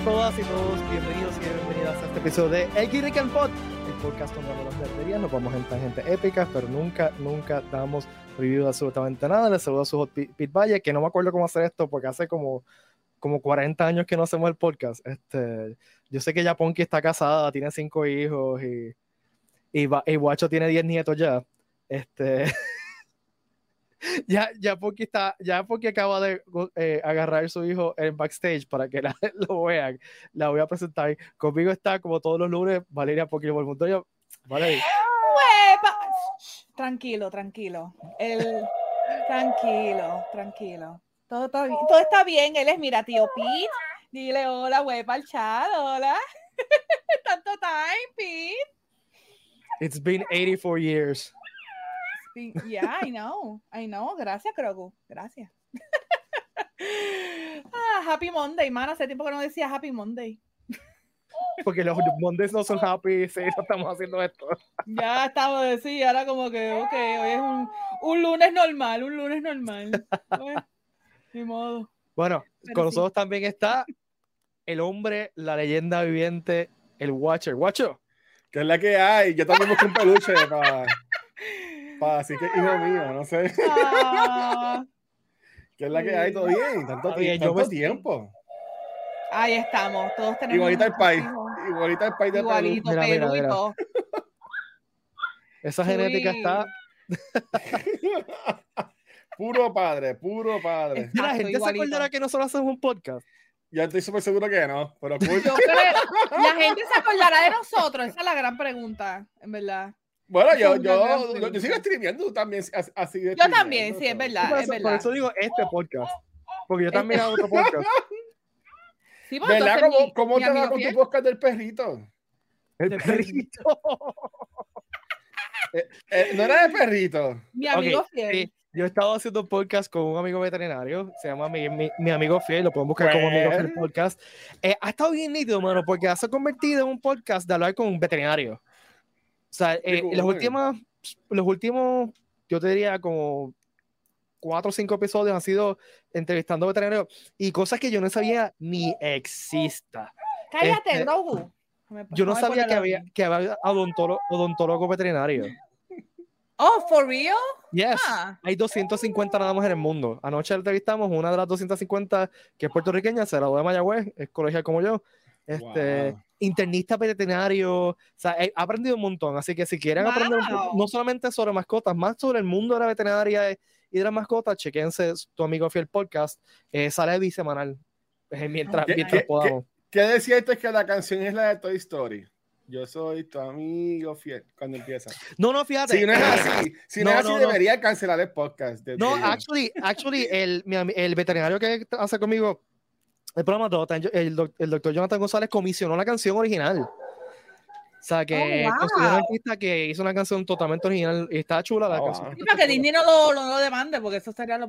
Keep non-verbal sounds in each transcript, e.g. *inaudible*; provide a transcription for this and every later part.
a todas y todos, bienvenidos y bienvenidas a este episodio de El and Pod, el podcast donde hablamos de nerderías, nos vamos en tangentes épicas, pero nunca, nunca damos review de absolutamente nada. Les saludo a su Pete Valle, que no me acuerdo cómo hacer esto porque hace como, como 40 años que no hacemos el podcast. Este, yo sé que ya Ponky está casada, tiene cinco hijos y, y, y Guacho tiene 10 nietos ya. Este. *laughs* *laughs* ya, ya porque está, ya porque acaba de eh, agarrar a su hijo en backstage para que *laughs* lo vean, la voy a presentar. Conmigo está, como todos los lunes, Valeria Pokémon Montoya. Valeria. Tranquilo, tranquilo. El... Tranquilo, tranquilo. Todo, todo, todo, está bien. Él es, mira, tío Pete. Dile hola, huepa al chat, hola. *laughs* Tanto time, Pete. It's been 84 years. Yeah, I know, I know. Gracias, Krogu. Gracias. *laughs* ah, happy Monday, man. Hace tiempo que no decía Happy Monday. Porque los *laughs* Mondays no son happy, sí, no estamos haciendo esto. Ya estamos, sí, ahora como que, ok, hoy es un, un lunes normal, un lunes normal. Bueno, ni modo. Bueno, con nosotros también está el hombre, la leyenda viviente, el Watcher. Watcher. Que es la que hay. Yo también busco un peluche para así que hijo mío, no sé. Ah. *laughs* ¿Qué es la que hay? ¿Todo bien? Tanto, tiempo. Ahí estamos, todos tenemos. Igualita el país. Igualita el país de Igualito, Perú. *laughs* Esa genética está. *laughs* puro padre, puro padre. la gente se acordará que nosotros hacemos un podcast. Ya estoy súper seguro que no, pero la gente se acordará de nosotros, esa es la gran pregunta, en verdad. Bueno, yo, yo, yo, sigo streameando, tú también así de Yo también, sí, es verdad, por es eso, verdad. Por eso digo este podcast, porque yo también hago otro *laughs* podcast. Sí, ¿Verdad? ¿Cómo, cómo te va con tu podcast del perrito? El perrito. *laughs* eh, eh, no era de perrito. Mi amigo fiel. Sí. Yo he estado haciendo un podcast con un amigo veterinario, se llama mi, mi, mi amigo fiel, lo pueden buscar como amigo fiel podcast. Eh, ha estado bien nítido, mano, porque se ha convertido en un podcast de hablar con un veterinario. O sea, eh, los, últimos, los últimos, yo te diría como cuatro o cinco episodios han sido entrevistando veterinarios y cosas que yo no sabía ni exista. Cállate, este, Yo no sabía que había, que había odontólogo, odontólogo veterinario. Oh, for real? Yes. Ah. Hay 250 nada más en el mundo. Anoche entrevistamos una de las 250 que es puertorriqueña, se graduó de Mayagüez, es colegial como yo. Este, internista veterinario, o sea, he aprendido un montón, así que si quieren aprender no solamente sobre mascotas, más sobre el mundo de la veterinaria y de las mascotas, chequense tu amigo fiel podcast, eh, sale bisemanal eh, mientras, mientras podamos. ¿qué, decía esto es que la canción es la de Toy Story? Yo soy tu amigo fiel cuando empieza. No, no, fíjate. Si no es así, si no, es así debería cancelar el podcast. No, actually, actually el, el veterinario que hace conmigo el programa el, el, doctor Jonathan González comisionó la canción original. O sea, que oh, un artista que hizo una canción totalmente original y está chula la oh, canción. Y para que Disney no lo, lo, demande, porque eso sería lo.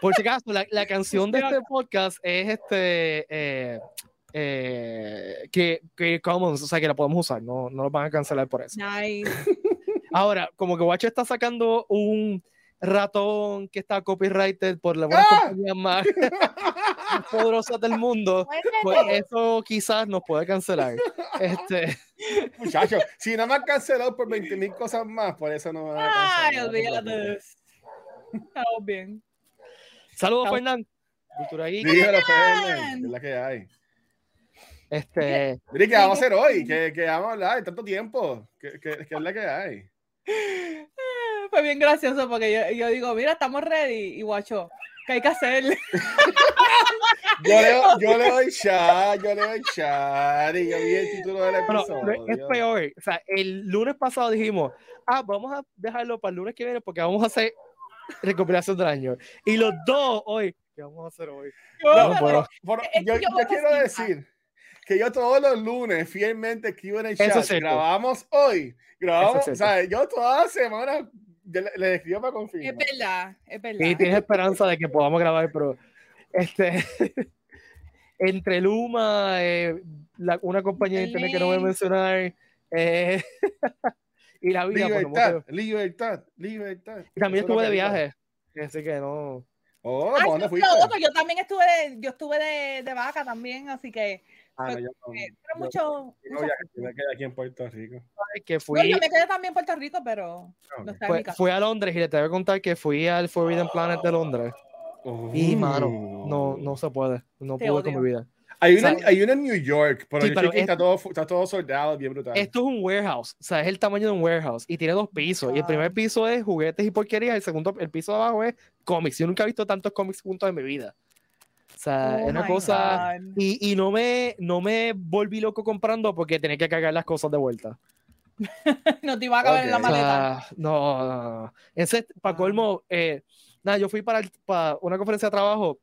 Por si acaso, la, la *laughs* canción de este podcast es este. Eh, eh, que, que Commons, o sea, que la podemos usar, no, no lo van a cancelar por eso. Nice. Ahora, como que Watch está sacando un ratón que está copyrighted por la buena ¡Ah! más *laughs* poderosas del mundo, pues eso quizás nos puede cancelar. Este... *laughs* Muchachos, si no me han cancelado por 20 mil cosas más, por eso no van a Ay, olvídate. Estamos bien. Saludos, Fernán. Cultura ahí. Dígalo, Fernán. Es la que hay. Este. Mire, ¿qué vamos a hacer hoy? ¿Qué, qué vamos a hablar? Tanto tiempo. ¿Qué, qué, qué es la que hay? *laughs* Fue bien gracioso porque yo, yo digo, mira, estamos ready. Y guacho, ¿qué hay que hacer? *laughs* yo, le, yo le doy chat, yo le doy chat y yo vi el título del episodio. es peor. O sea, el lunes pasado dijimos, ah, vamos a dejarlo para el lunes que viene porque vamos a hacer recopilación del año. Y los dos hoy, ¿qué vamos a hacer hoy? Yo, yo, yo quiero decir que yo todos los lunes fielmente escribo en el chat. grabamos hoy. Grabamos, o sea, yo toda la le, le escribo para confirmar. Es verdad, es verdad. Y tienes esperanza de que podamos grabar, pero este *laughs* entre Luma, eh, la, una compañía de internet que no voy a mencionar, eh, *laughs* y la vida. Libertad, libertad, libertad. Y también estuve de viaje, así que no. Oh, ¿dónde fuiste? yo también estuve de, yo estuve de, de vaca también, así que Ah, no, yo pero mucho, yo, me quedé aquí en Puerto Rico. Que fui, yo me quedé también en Puerto Rico, pero no fue, fui a Londres y le tengo que contar que fui al Forbidden Planet de Londres. Y, mano, no, no se puede. No pude con mi vida. Hay una, hay una en New York, pero, sí, pero es, está, todo, está todo soldado, bien brutal. Esto es un warehouse, o sea, es el tamaño de un warehouse y tiene dos pisos. Y el primer piso es juguetes y porquerías, el segundo, el piso de abajo es cómics. Yo nunca he visto tantos cómics juntos en mi vida. O sea, es una cosa. Y, y, no, me, no me volví loco comprando porque tenía que cargar las cosas de vuelta. *laughs* no te iba a caber en la maleta. no, no, no. Ese, para colmo, eh, nada, yo fui para, para, una conferencia de trabajo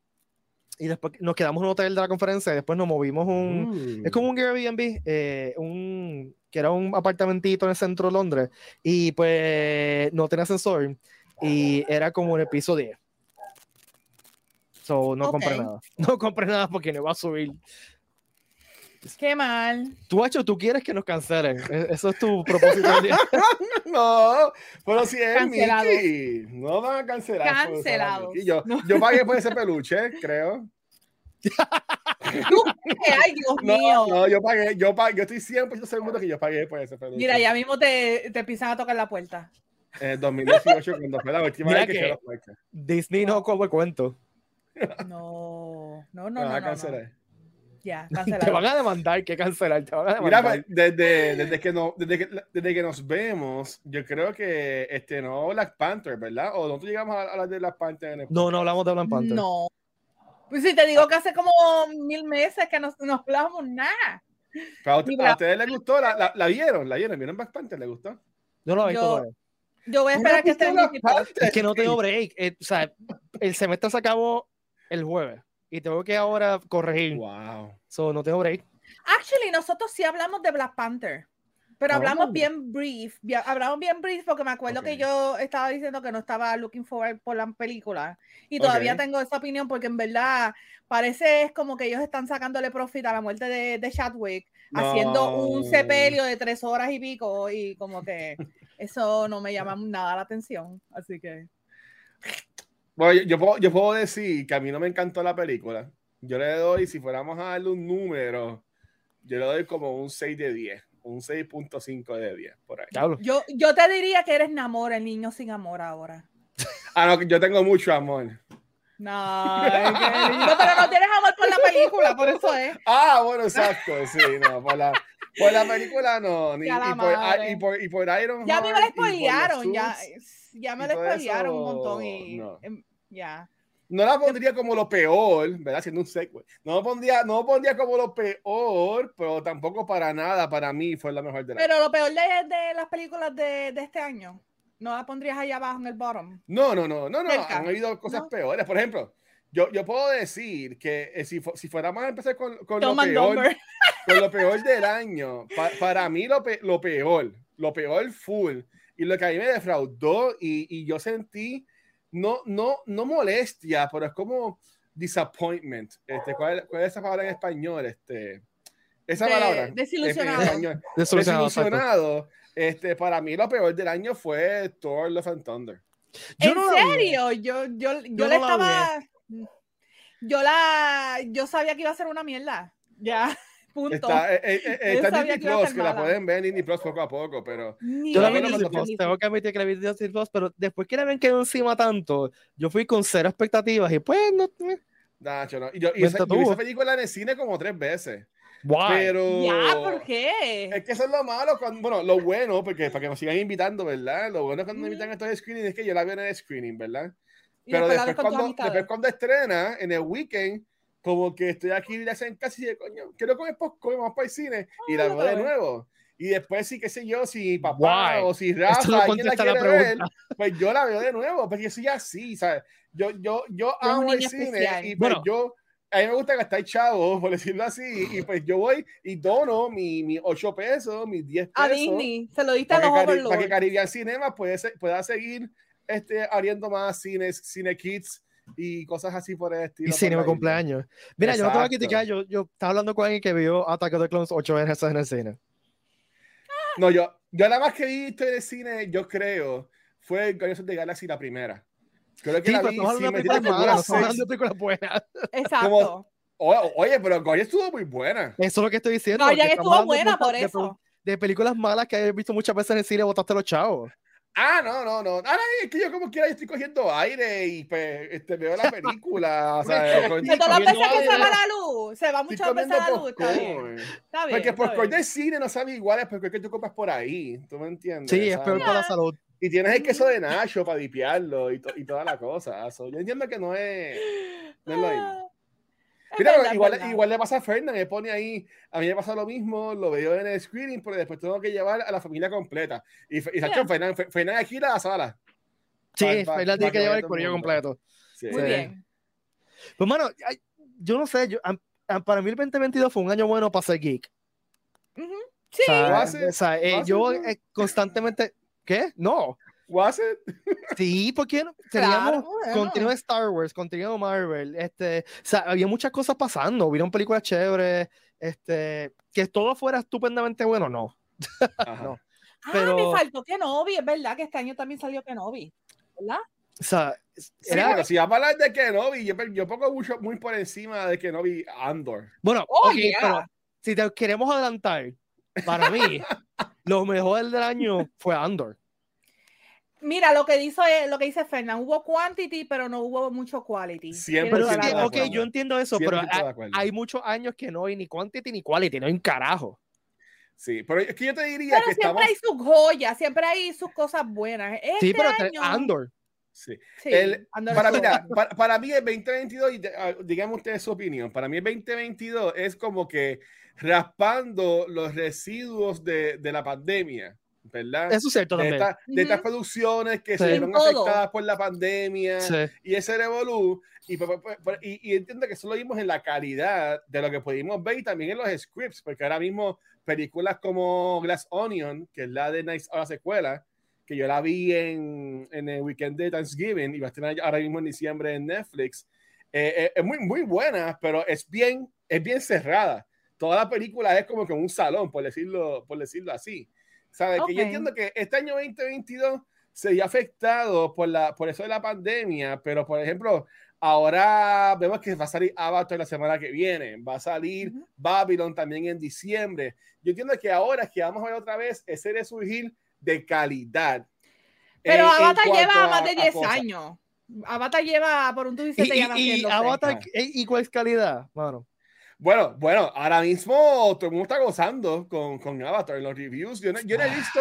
y después nos quedamos en un hotel de la conferencia y después nos movimos un. Es como un Airbnb, eh, un, que era un apartamentito en el centro de Londres y pues no tenía ascensor y era como en el piso 10 no compré nada. *laughs* No compré nada porque no va a subir. Qué mal. Tú, hecho, tú quieres que nos cancelen. E-, eso es tu propósito. *laughs* no, pero si es Cancelado. Mickey. No van a cancelar. Cancelado. Yo, yo pagué por ese peluche, creo. Ay, Dios mío. No, yo pagué, yo pagué, yo estoy 100% seguro que yo pagué por ese peluche. Mira, ya mismo te, te empiezan a tocar la puerta. En 2018, cuando fue la última vez que, que Disney no como cuento. No, no, no, no. cancelar. Ya, *laughs* cancelar. Te van a demandar, que cancelar, te van a demandar. Mira, desde, desde, que no, desde, que, desde que nos vemos, yo creo que este no Black Panther, ¿verdad? ¿O nosotros llegamos a hablar de Black Panther? En el no, no hablamos de Black Panther. No. Pues si te digo que hace como mil meses que no, no hablamos nada. Pero a, ustedes les gustó, la, la, la, vieron, la vieron, ¿vieron Black Panther? ¿Les gustó? Yo no lo he visto todavía. Yo voy a esperar que esté en Es que no tengo break. Eh, o sea, el semestre se acabó el jueves y tengo que ahora corregir. Wow. So, no tengo break. Actually, nosotros sí hablamos de Black Panther. Pero hablamos oh. bien brief, hablamos bien brief porque me acuerdo que yo estaba diciendo que no estaba looking forward por la película y todavía tengo esa opinión porque en verdad parece es como que ellos están sacándole profit a la muerte de, de Chadwick haciendo un sepelio de tres horas y pico y como que eso no me llama nada la atención, así que... Bueno, yo, puedo, yo puedo decir que a mí no me encantó la película. Yo le doy, si fuéramos a darle un número, yo le doy como un 6 de 10, un 6.5 de 10, por ahí. Yo, yo te diría que eres Namor, el niño sin amor ahora. ah, no, yo tengo mucho amor. No, pero no tienes amor por la película, por eso es. Ah, bueno, exacto, sí, no, por la, por la película no, ni, y, por, ah, y, por, y, por, Iron Ya me lo spoilearon, ya, ya me lo spoilearon un montón y em, ya. No la pondría como lo peor, ¿verdad? Haciendo un sequel. No lo pondría, no pondría como lo peor, pero tampoco para nada, para mí fue la mejor de la Pero lo peor de, de las películas de, de, este año, ¿no la pondrías ahí abajo en el bottom? No, no, no, no, no. Han habido cosas peores. Por ejemplo, yo, yo puedo decir que eh, si, si fuéramos a empezar con, con lo peor, con lo peor del año, para mí lo, lo peor, lo peor full, y lo que a mí me defraudó y, y yo sentí no, no, no molestia, pero es como disappointment. Este, ¿cuál, ¿Cuál, es esa palabra en español? Este, esa palabra. Desilusionado. desilusionado. Este, para mí lo peor del año fue Thor Love and Thunder. ¿En serio? Yo, yo, yo, le estaba. Yo la. Yo sabía que iba a ser una mierda. Ya. Punto. Está, eh, eh, eh está en Disney Plus, que, la pueden ver en Disney Plus poco a poco, pero. yo la vi en Disney tengo que admitir que la vi en Disney Plus, pero después que la ven quedó encima tanto, yo fui con cero expectativas y pues no. Nacho, no. Y yo, y esa, yo vi esa película en el cine como tres veces. Wow. Pero. Ya, ¿por qué? Es que eso es lo malo. Cuando, bueno, lo bueno, porque para que nos sigan invitando, ¿verdad? Lo bueno cuando nos invitan a estos screenings es que yo la veo en el screening, ¿verdad? Pero después, cuando, después cuando estrena, en el weekend, como que estoy aquí y le hacen casi de coño, quiero comer popcorn, vamos para el cine y la veo de nuevo. Y después sí, qué sé yo, si papá o si Rafa, alguien la quiere ver, pues yo la veo de nuevo, porque yo soy así, ¿sabes? Yo, yo, yo amo el cine y pues yo, a mí me gusta gastar chavo, por decirlo así, y pues yo voy y dono mi, mi 8 pesos, mis 10 pesos. A Disney, se lo diste a los Para que Caribbean Cinema puede pueda seguir este, abriendo más cines, cine kids, y cosas así por el estilo. Y cine mi cumpleaños. Mira, yo no te voy a criticar, yo, yo estaba hablando con alguien que vio Attack of the Clones ocho veces en el cine. No, yo, yo nada más que vi en el cine, yo creo, fue Guardians of the Galaxy la primera. Creo que la vi, sí, me Exacto. oye, pero Goya estuvo muy buena. Eso es lo que estoy diciendo. Goya estuvo buena por eso. De, películas malas que he visto muchas veces en el cine, botaste los chavos. Ah, no, no, no. Ahora es que yo como quiera estoy cogiendo aire y pues, este, veo la película. o sea, *laughs* de todas las veces que se va la luz, se va muchas veces la luz. Está bien. Está bien. Porque por de cine no sabe igual, es porque es que tú compras por ahí. ¿Tú me entiendes? Sí, es peor para la salud. Y tienes el queso de Nacho para dipiarlo y, y toda la cosa. yo entiendo que no es, no es lo mismo. Mira, igual, igual le pasa a Fernan, me pone ahí, a mí me pasa lo mismo, lo veo en el screening, pero después tengo que llevar a la familia completa. Y, y Sacho, Fernan, Fernan aquí la sala. Sí, Fernan tiene que, llevar el corillo completo. Muy bien. Pues, mano, yo no sé, yo, para mí el 2022 fue un año bueno para ser geek. Sí. O sea, eh, yo eh, constantemente, ¿qué? No. Was it? Sí, porque *laughs* teníamos contenido de Star Wars, contenido de Marvel, este, o sea, había muchas cosas pasando, hubieron películas chéveres, este, que todo fuera estupendamente bueno, no. *laughs* no. Ah, pero... me faltó Kenobi, es verdad que este año también salió Kenobi, ¿verdad? O sea, era... sí, si vamos a hablar de Kenobi, yo, yo pongo mucho, muy por encima de Kenobi Andor. Bueno, oh, pero si te queremos adelantar, para mí, *laughs* lo mejor del año fue Andor. Mira, lo que dice, lo que dice Fernán, hubo quantity, pero no hubo mucho quality. Siempre. Pero, ok, yo entiendo eso, pero hay, muchos años que no hay ni quantity ni quality, no hay un carajo. Sí, pero es que yo te diría pero siempre hay sus joyas, siempre hay sus cosas buenas. Este sí, pero año... Andor. Sí. el, para, mira, para, mí el 2022, ah, digamos ustedes su opinión, para mí el 2022 es como que raspando los residuos de, de la pandemia. ¿Verdad? Eso es cierto de, también. de estas producciones que se vieron afectadas por la pandemia y ese revolú. Y, y, entiendo que eso lo vimos en la calidad de lo que pudimos ver y también en los scripts, porque ahora mismo películas como Glass Onion, que es la de Nice, ahora secuela, que yo la vi en, en el weekend de Thanksgiving y va a estar ahora mismo en diciembre en Netflix, eh, eh, es muy, muy buena, pero es bien, es bien cerrada. Toda la película es como que un salón, por decirlo, por decirlo así. ¿Sabes? Que yo entiendo que este año 2022 se había afectado por, la, por eso de la pandemia, pero por ejemplo, ahora vemos que va a salir Avatar la semana que viene, va a salir Babylon también en diciembre. Yo entiendo que ahora es que vamos a ver otra vez ese resurgir de calidad. Pero Avatar lleva más de 10 años. Avatar lleva por un tubo y, y, y Avatar, ¿y cuál es calidad, mano? Bueno, bueno, ahora mismo todo el mundo está gozando con, con Avatar en los reviews. Yo no, yo no he ah. visto,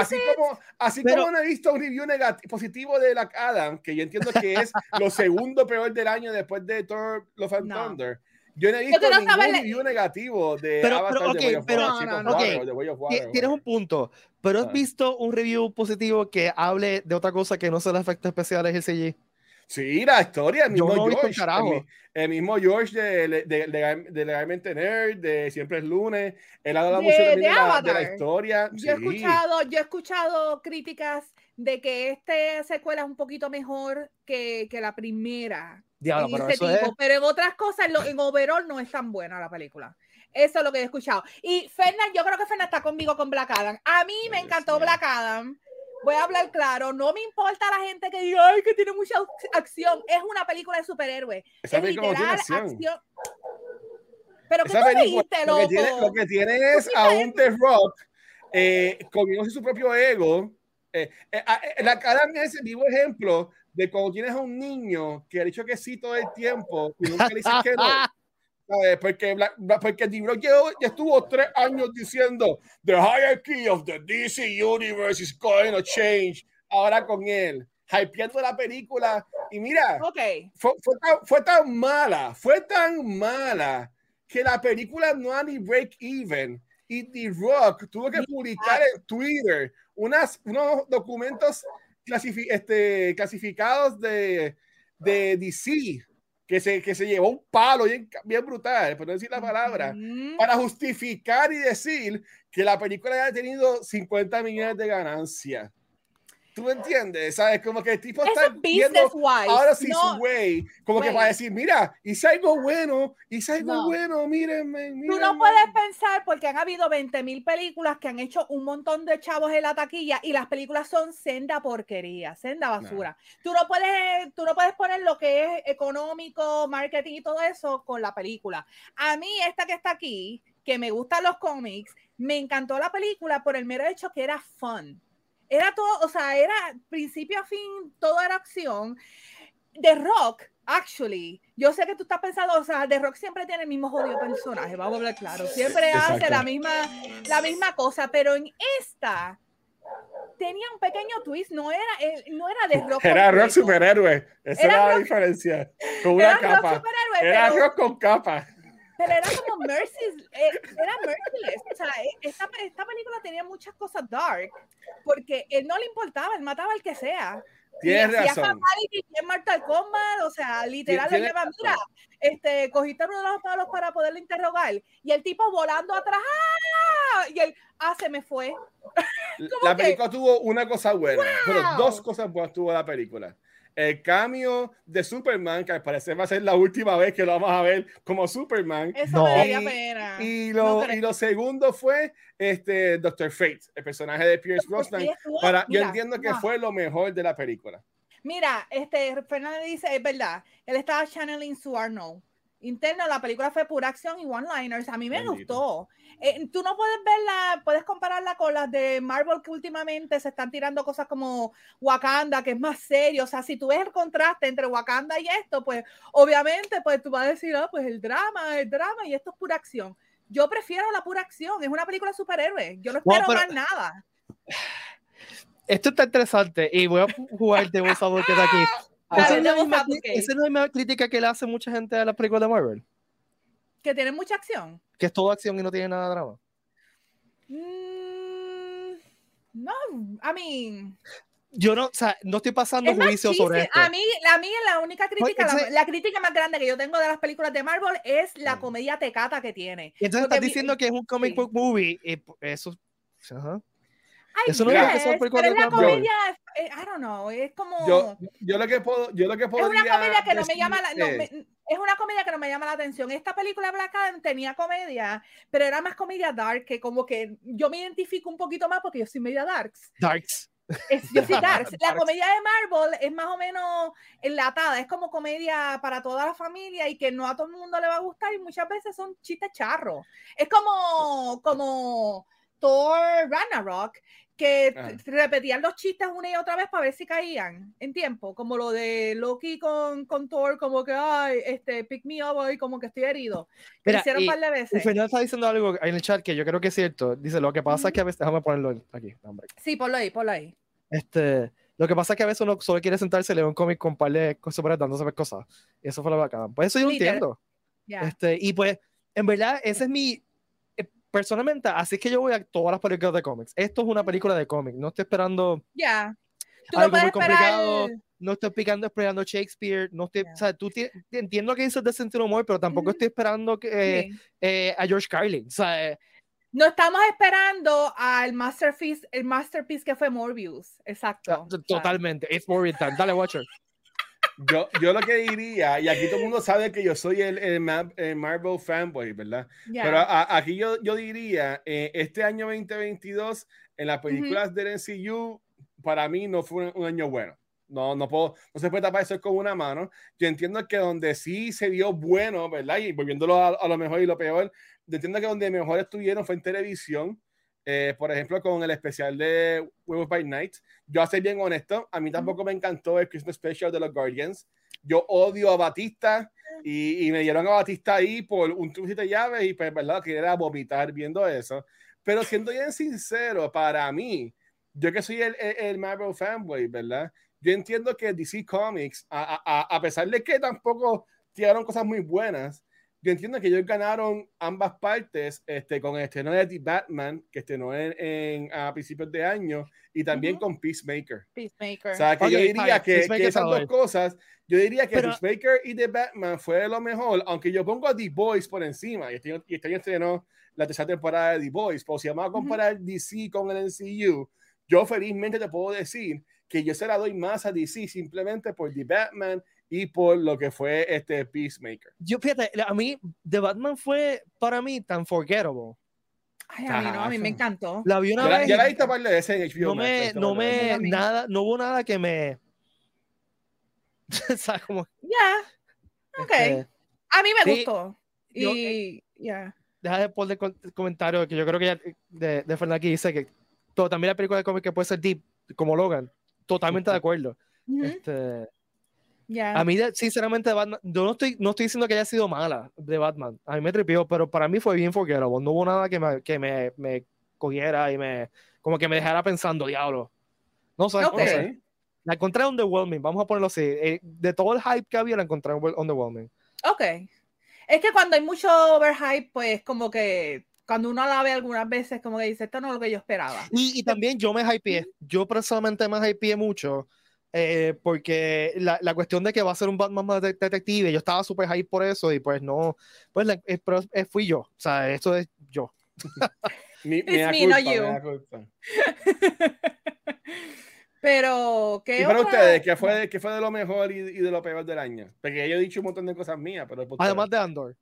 así como, así como no he visto un review positivo de Black Adam, que yo entiendo que es *laughs* lo segundo peor del año después de Thor Love and Thunder. Yo no he visto ningún review negativo de pero, Avatar pero, pero, Tienes un punto, pero ¿has ah. visto un review positivo que hable de otra cosa que no son los efectos especiales y CG? Sí, la historia, el mismo George, el, mismo George de, de, de, Legalmente Nerd, de Siempre es Lunes, él ha dado mucho de, la, de la historia. Yo, he escuchado, yo he escuchado críticas de que esta secuela es un poquito mejor que, que la primera. pero, tipo, pero, en otras cosas, en, en overall no es tan buena la película. Eso es lo que he escuchado. Y Fernan, yo creo que Fernan está conmigo con Black Adam. A mí me encantó Black Adam voy a hablar claro, no me importa la gente que diga, ay, que tiene mucha acción, es una película de superhéroes. Esa es literal acción. Pero ¿qué tú dijiste, loco? Lo que tiene, lo que tiene es a un The Rock eh, comiéndose su propio ego. Eh, eh, eh la cara es el vivo ejemplo de cuando tienes a un niño que ha dicho que sí todo el tiempo y nunca le dices que no. *laughs* Porque, porque ya estuvo tres años diciendo The hierarchy of the DC Universe is going to change. Ahora con él, hypeando la película. Y mira, okay. fue, tan, fue, tan, mala, fue tan mala que la película no ha ni break even. Y The Rock tuvo que publicar en Twitter unas, unos documentos este, clasificados de, de DC que se, que se llevó un palo bien, bien brutal, por no decir la palabra, para justificar y decir que la película haya tenido 50 millones de ganancias. ¿Tú entiendes? ¿Sabes? Como que el tipo está viendo ahora sí su way, como que para decir, mira, hice algo bueno, hice algo bueno, mírenme, mírenme, Tú no puedes pensar porque han habido 20 mil películas que han hecho un montón de chavos en la taquilla y las películas son senda porquería, senda basura. Tú no puedes, tú no puedes poner lo que es económico, marketing y todo eso con la película. A mí esta que está aquí, que me gustan los cómics, me encantó la película por el mero hecho que era fun era todo, o sea, era principio a fin, todo era acción. The Rock, actually, yo sé que tú estás pensando, o sea, The Rock siempre tiene el mismo jodido personaje, vamos a hablar claro, siempre hace la misma, la misma cosa, pero en esta tenía un pequeño twist, no era, no era The Rock. Era Rock superhéroe, esa era, la diferencia, con una capa. era Rock con capa pero era como Mercy, eh, era merciless. O sea, e, esta, esta, película tenía muchas cosas dark, porque él no le importaba, él mataba al que sea. Tienes razón. Y Mortal Kombat, o sea, literal le lleva, mira, este, cogiste uno de los palos para poderlo interrogar, y el tipo volando atrás, ¡ah! y él, ah, se me fue. *laughs* la película tuvo una cosa buena, pero dos cosas buenas tuvo la película el cambio de Superman, que al parecer va a ser la última vez que lo vamos a ver como Superman. Eso me daría pena. Y lo, y lo segundo fue este Doctor Fate, el personaje de Pierce Brosnan. Para, yo entiendo que fue lo mejor de la película. Mira, este Fernando dice, es verdad, él estaba channeling su Arnold interno, la película fue pura acción y one-liners. A mí me gustó. Eh, tú no puedes verla, puedes compararla con las de Marvel que últimamente se están tirando cosas como Wakanda, que es más serio. O sea, si tú ves el contraste entre Wakanda y esto, pues obviamente, pues tú vas a decir, ah, pues el drama, el drama y esto es pura acción. Yo prefiero la pura acción. Es una película de superhéroes. Yo no espero más nada. *sighs* Esto está interesante y voy a jugar de voz está aquí. *laughs* Esa, es la misma, crítica que le hace mucha gente a las películas de Marvel. Que tiene mucha acción. Que es toda acción y no tiene nada de drama. Mm, no, I mean. Yo no, o sea, no estoy pasando juicio sobre esto. A mí, a mí la única crítica, la, crítica más grande que yo tengo de las películas de Marvel es la comedia tecata que tiene. entonces estás diciendo que es un comic book movie y eso. Ajá. Eso no es, es pero es la comedia, eh, I don't know, es como yo, yo lo que puedo, yo lo que puedo es una comedia que no me llama la, no, es una comedia que no me llama la atención. Esta película Black Adam tenía comedia, pero era más comedia dark, que como que yo me identifico un poquito más porque yo soy media darks. Darks. Es, yo soy *laughs* darks. La comedia de Marvel es más o menos enlatada, es como comedia para toda la familia y que no a todo el mundo le va a gustar y muchas veces son chistes charros. Es como, como Thor Ragnarok, que ah. repetían los chistes una y otra vez para ver si caían en tiempo, como lo de Loki con, con Thor, como que, ay, este, pick me up, y como que estoy herido. Mira, hicieron un par de veces. Fernando está diciendo algo en el chat que yo creo que es cierto. Dice, lo que pasa es que a veces, déjame ponerlo aquí. Hombre. Sí, ponlo ahí, ponlo ahí. Este, lo que pasa es que a veces uno solo quiere sentarse y leer un cómic con par de cosas dándose cosas. Y eso fue lo bacán. Pues eso yo lo entiendo. Este, y pues, en verdad, ese es mi, personalmente, así que yo voy a todas las películas de cómics. Esto es una película de cómics, no estoy esperando ya. Algo muy complicado, no estoy picando esperando Shakespeare, no estoy, o sea, tú entiendo que dices de sentido humor, pero tampoco estoy esperando que, eh, a George Carlin, o sea, eh, no estamos esperando al masterpiece, el masterpiece que fue Morbius, exacto. Totalmente, es Morbius, dale Watcher. Yo, yo lo que diría, y aquí todo el mundo sabe que yo soy el, el, Marvel fanboy, ¿verdad? Pero aquí yo, yo diría, eh, este año 2022, en las películas del MCU, para mí no fue un, año bueno. No, no puedo, no se puede tapar eso con una mano. Yo entiendo que donde sí se vio bueno, ¿verdad? Y volviéndolo a, a lo mejor y lo peor, yo entiendo que donde mejor estuvieron fue en televisión eh, por ejemplo, con el especial de Werewolf by Night. Yo, a ser bien honesto, a mí tampoco me encantó el Christmas Special de los Guardians. Yo odio a Batista y, y me dieron a Batista ahí por un trucito de llaves y, pues, verdad, que era vomitar viendo eso. Pero siendo bien sincero, para mí, yo que soy el, el, Marvel fanboy, ¿verdad? Yo entiendo que DC Comics, a, a, a pesar de que tampoco tiraron cosas muy buenas, yo entiendo que ellos ganaron ambas partes este, con el estreno de The Batman, que estrenó en, en, a principios de año, y también con Peacemaker. Peacemaker. O sea, que yo diría que, esas dos cosas, yo diría que Peacemaker y The Batman fue lo mejor, aunque yo pongo a The Boys por encima, y este, y este año estrenó la tercera temporada de The Boys, pero si vamos a comparar DC con el MCU, yo felizmente te puedo decir que yo se la doy más a DC simplemente por The Batman y por lo que fue este Peacemaker. Yo fíjate, a mí The Batman fue para mí tan forgettable. Ay, a mí no, a mí me encantó. La vi una ya, vez. Ya la viste par de veces en HBO. No me, no me, nada, no hubo nada que me. *laughs* o sea, como. Ya. Ok. Este, a mí me gustó. y ya. Deja de poner el comentario que yo creo que ya de, de Fernando dice que todo, también la película de cómic que puede ser deep, como Logan. Totalmente de acuerdo. este, A mí, sinceramente, Batman, yo no estoy, no estoy diciendo que haya sido mala de Batman. A mí me tripió, pero para mí fue bien forgettable. No hubo nada que me, que me, me cogiera y me, como que me dejara pensando, diablo. No sé, okay. no sé. La encontré underwhelming, vamos a ponerlo así. Eh, de todo el hype que había, la encontré underwhelming. Ok. Es que cuando hay mucho overhype, pues como que cuando uno la ve algunas veces, como que dice, esto no es lo que yo esperaba. Y, y también yo me hypeé. Yo personalmente me hypeé mucho. Eh, porque la, la, cuestión de que va a ser un Batman más de detective, yo estaba súper hype por eso y pues no, pues la, pero fui yo, o sea, esto es yo. *laughs* mi, me, me, culpa, me culpa. *laughs* Pero, ¿qué ¿Y para ustedes, ¿qué fue, ¿qué fue de lo mejor y, y, de lo peor del año? Porque yo he dicho un montón de cosas mías, pero... Además de Andor.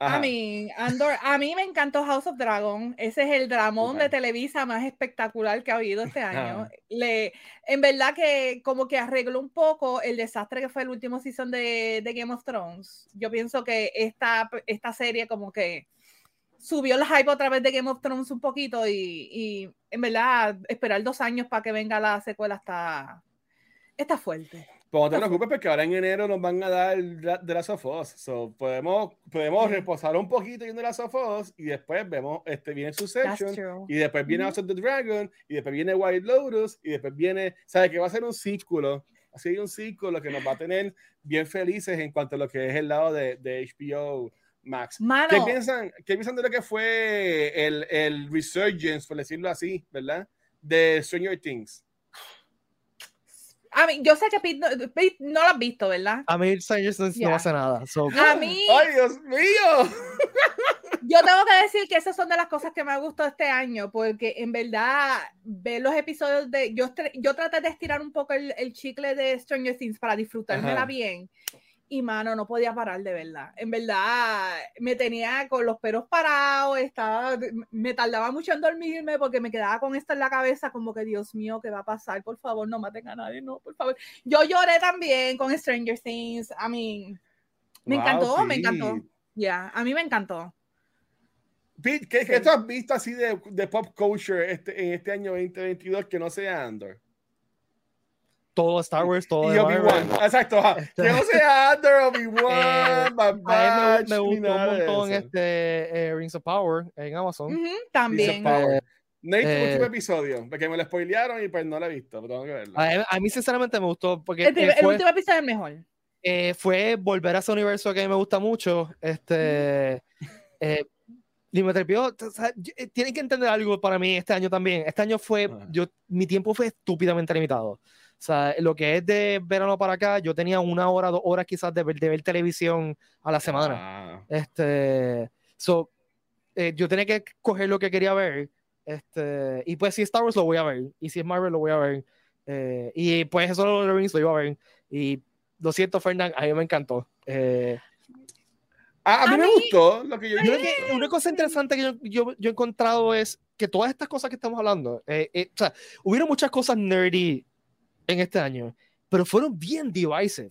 A mí, Andor, a mí me encantó House of Dragon. Ese es el dramón de Televisa más espectacular que ha habido este año. Le, en verdad que como que arregló un poco el desastre que fue el último season de, de Game of Thrones. Yo pienso que esta, esta serie como que subió el hype otra vez de Game of Thrones un poquito y, y en verdad esperar dos años para que venga la secuela está, está fuerte. Pues no te preocupes porque ahora en enero nos van a dar de las of So, podemos podemos reposar un poquito viendo las of y después vemos, este, viene Succession y después viene House of the Dragon y después viene White Lotus y después viene, ¿sabes? Que va a ser un círculo. Así hay un círculo que nos va a tener bien felices en cuanto a lo que es el lado de, de HBO Max. ¿Qué, piensan, ¿Qué piensan de lo que fue el, el resurgence, por decirlo así, ¿verdad? De Stranger Things. A mí, yo sé que Pete no, lo has visto, ¿verdad? A mí Stranger Things no hace nada. A mí. ¡Ay, Dios mío! *laughs* Yo tengo que decir que esas son de las cosas que me ha gustado este año, porque en verdad, ver los episodios de. Yo, yo traté de estirar un poco el, el chicle de Stranger Things para disfrutármela bien y mano, no podía parar de verdad. En verdad, me tenía con los pelos parados, estaba, me tardaba mucho en dormirme porque me quedaba con esto en la cabeza, como que Dios mío, ¿qué va a pasar? Por favor, no maten a nadie, no, por favor. Yo lloré también con Stranger Things, a mí, me encantó, me encantó. Ya, a mí me encantó. Pete, ¿qué, ¿qué, tú has visto así de, de pop culture este, en este año 2022 que no sea Andor? Todo Star Wars, todo. Y Obi-Wan, exacto. *laughs* Que no sea Under Obi-Wan, eh, me, me, gustó un montón este eh, Rings of Power en Amazon. Uh -huh, también. Eh, Nate, último episodio, porque me lo spoilearon y pues no lo he visto, pero tengo que verlo. A, a mí sinceramente me gustó porque el, último episodio es mejor. Eh, fue volver a ese universo que a mí me gusta mucho. Este, eh, y me trepió, o sea, tienen que entender algo para mí este año también. Este año fue, yo, mi tiempo fue estúpidamente limitado. O sea, lo que es de verano para acá, yo tenía una hora, dos horas quizás de ver, de ver televisión a la semana. Ah. Este, so, eh, yo tenía que coger lo que quería ver. Este, y pues si Star Wars lo voy a ver. Y si es Marvel lo voy a ver. Eh, y pues eso lo, lo iba a ver. Y lo siento, Fernán, a mí me encantó. Eh, a, mí, me gustó lo que yo, yo que Una cosa interesante que yo, yo, yo, he encontrado es que todas estas cosas que estamos hablando, eh, eh, o sea, hubieron muchas cosas nerdy en este año, pero fueron bien divisive.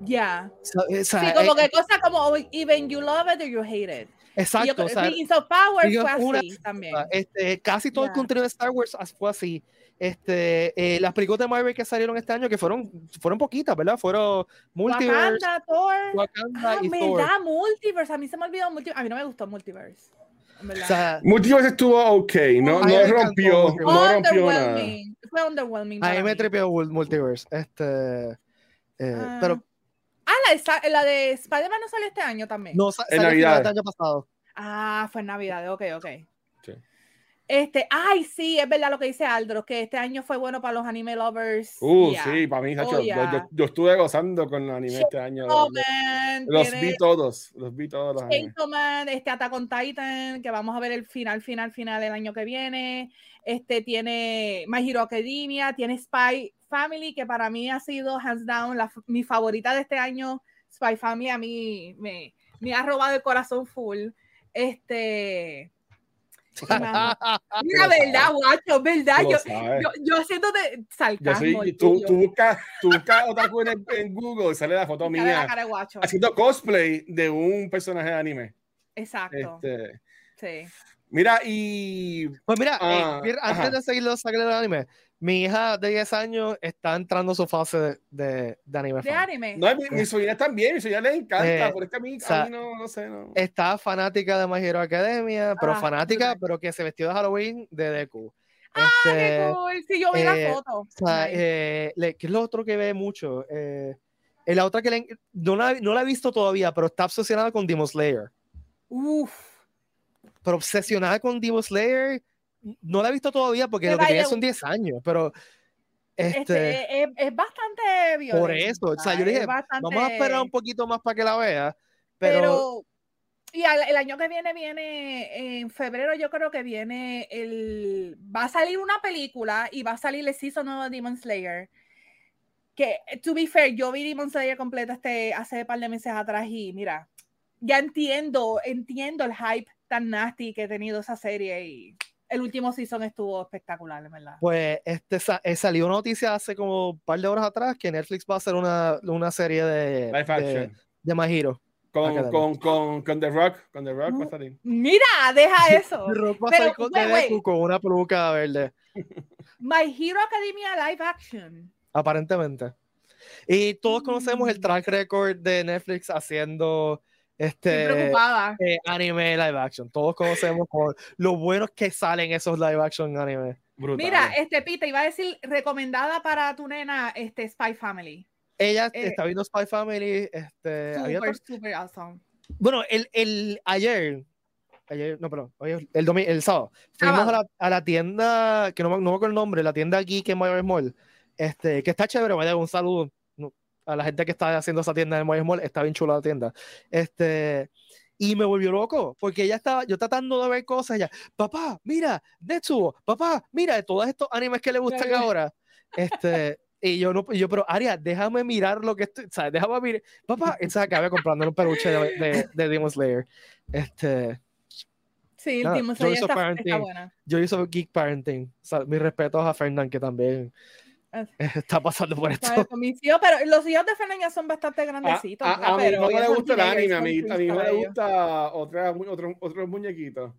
Ya. Yeah. sí, como eh, que cosas como even you love it or you hate it. Exacto. Yo, o sea, of Power fue así una, también. Este, casi todo yeah. el contenido de Star Wars fue así. Este, eh, las películas de Marvel que salieron este año, que fueron, fueron poquitas, ¿verdad? Fueron Multiverse. Wakanda, Thor. Wakanda ah, y me Thor. da Multiverse. A mí se me olvidó Multiverse. A mí no me gustó Multiverse. O sea, Multiverse estuvo ok, no, no rompió, no rompió nada. Fue underwhelming. A mí me trepió Multiverse. Este, eh, ah. pero. Ah, la de, la de Spider-Man no salió este año también. No, salió el año pasado. Ah, fue en Navidad, ok, ok. Este, ay, sí, es verdad lo que dice Aldro, que este año fue bueno para los anime lovers. Uh, sí, para mí, oh, yo, estuve gozando con los anime este año. los, vi todos, los vi todos los. Man, este Attack on Titan, que vamos a ver el final, final, final del año que viene. Este tiene My Hero Academia, tiene Spy Family, que para mí ha sido hands down mi favorita de este año. Spy Family a mí me, me ha robado el corazón full. Este *laughs* Mira, verdad, guacho, verdad. Yo, yo, yo, haciendo de sarcasmo. tú, tú, buscas, tú buscas otra cosa en, Google y sale la foto mía haciendo cosplay de un personaje de anime. Exacto. Este, sí. Mira, y. Pues mira, ah, eh, antes de seguir los del anime, mi hija de 10 años está entrando a su fase de, de, anime. ¿De anime? No, mi, mi sobrina también, mi sobrina le encanta, eh, por este a mí, no, no, sé. No. Está fanática de My Hero Academia, pero ah, fanática, pero que se vestió de Halloween de Deku. ¡Ah, este, cool! Sí, yo vi la eh, foto. O sea, eh, ¿Qué es lo otro que ve mucho? Eh, la otra que le, no, la, no la he visto todavía, pero está obsesionada con Demon Slayer. Uf. Pero obsesionada con Demon Slayer no la he visto todavía porque lo que tiene son 10 años, pero este, este es, bastante violento. Por eso, o sea, yo dije, vamos a esperar un poquito más para que la vea, pero... y el año que viene viene, en febrero yo creo que viene el... Va a salir una película y va a salir el season nuevo de Demon Slayer. Que, to be fair, yo vi Demon Slayer completa este, hace un par de meses atrás y mira, ya entiendo, entiendo el hype tan nasty que ha tenido esa serie y el último season estuvo espectacular, verdad. Pues este eh, salió una noticia hace como un par de horas atrás que Netflix va a hacer una, una serie de, Life action. de, My Hero. Con, con, con, con, The Rock, con The Rock va a salir. Mira, deja *laughs* eso. The Rock va a salir con, wait, con una peluca verde. *laughs* My Hero Academia Live Action. Aparentemente. Y todos conocemos el mm. track record de Netflix haciendo este eh, anime live action. Todos conocemos por lo buenos que salen esos live action anime. Mira, este Pita iba a decir recomendada para tu nena este Spy Family. Ella eh, está viendo Spy Family. Este, super, super awesome. Bueno, el, el ayer, ayer, no, perdón, el, domingo, el sábado, fuimos a la, a la, tienda, que no, no me acuerdo el nombre, la tienda aquí que en Mayor Mall, este, que está chévere, vaya, un saludo a la gente que está haciendo esa tienda en el Mall, está bien chula la tienda. Este, y me volvió loco, porque ella estaba, yo tratando de ver cosas, ella, papá, mira, Netsuo, papá, mira, de todos estos animes que le gustan ahora. Este, *laughs* y yo no, yo, pero Aria, déjame mirar lo que estoy, ¿sabes? Déjame mirar, papá, esa acabé comprando un peluche de, de, Demon Slayer. Este, Sí, el Demon Slayer está, está, buena. Yo hice Geek Parenting. O sea, mis respetos a Fernand, que también *laughs* está pasando por esto. pero los hijos de Fernanda son bastante grandecitos. A, a, mí no le gusta el anime, a mí, a mí le gusta otra, otro, otros muñequitos.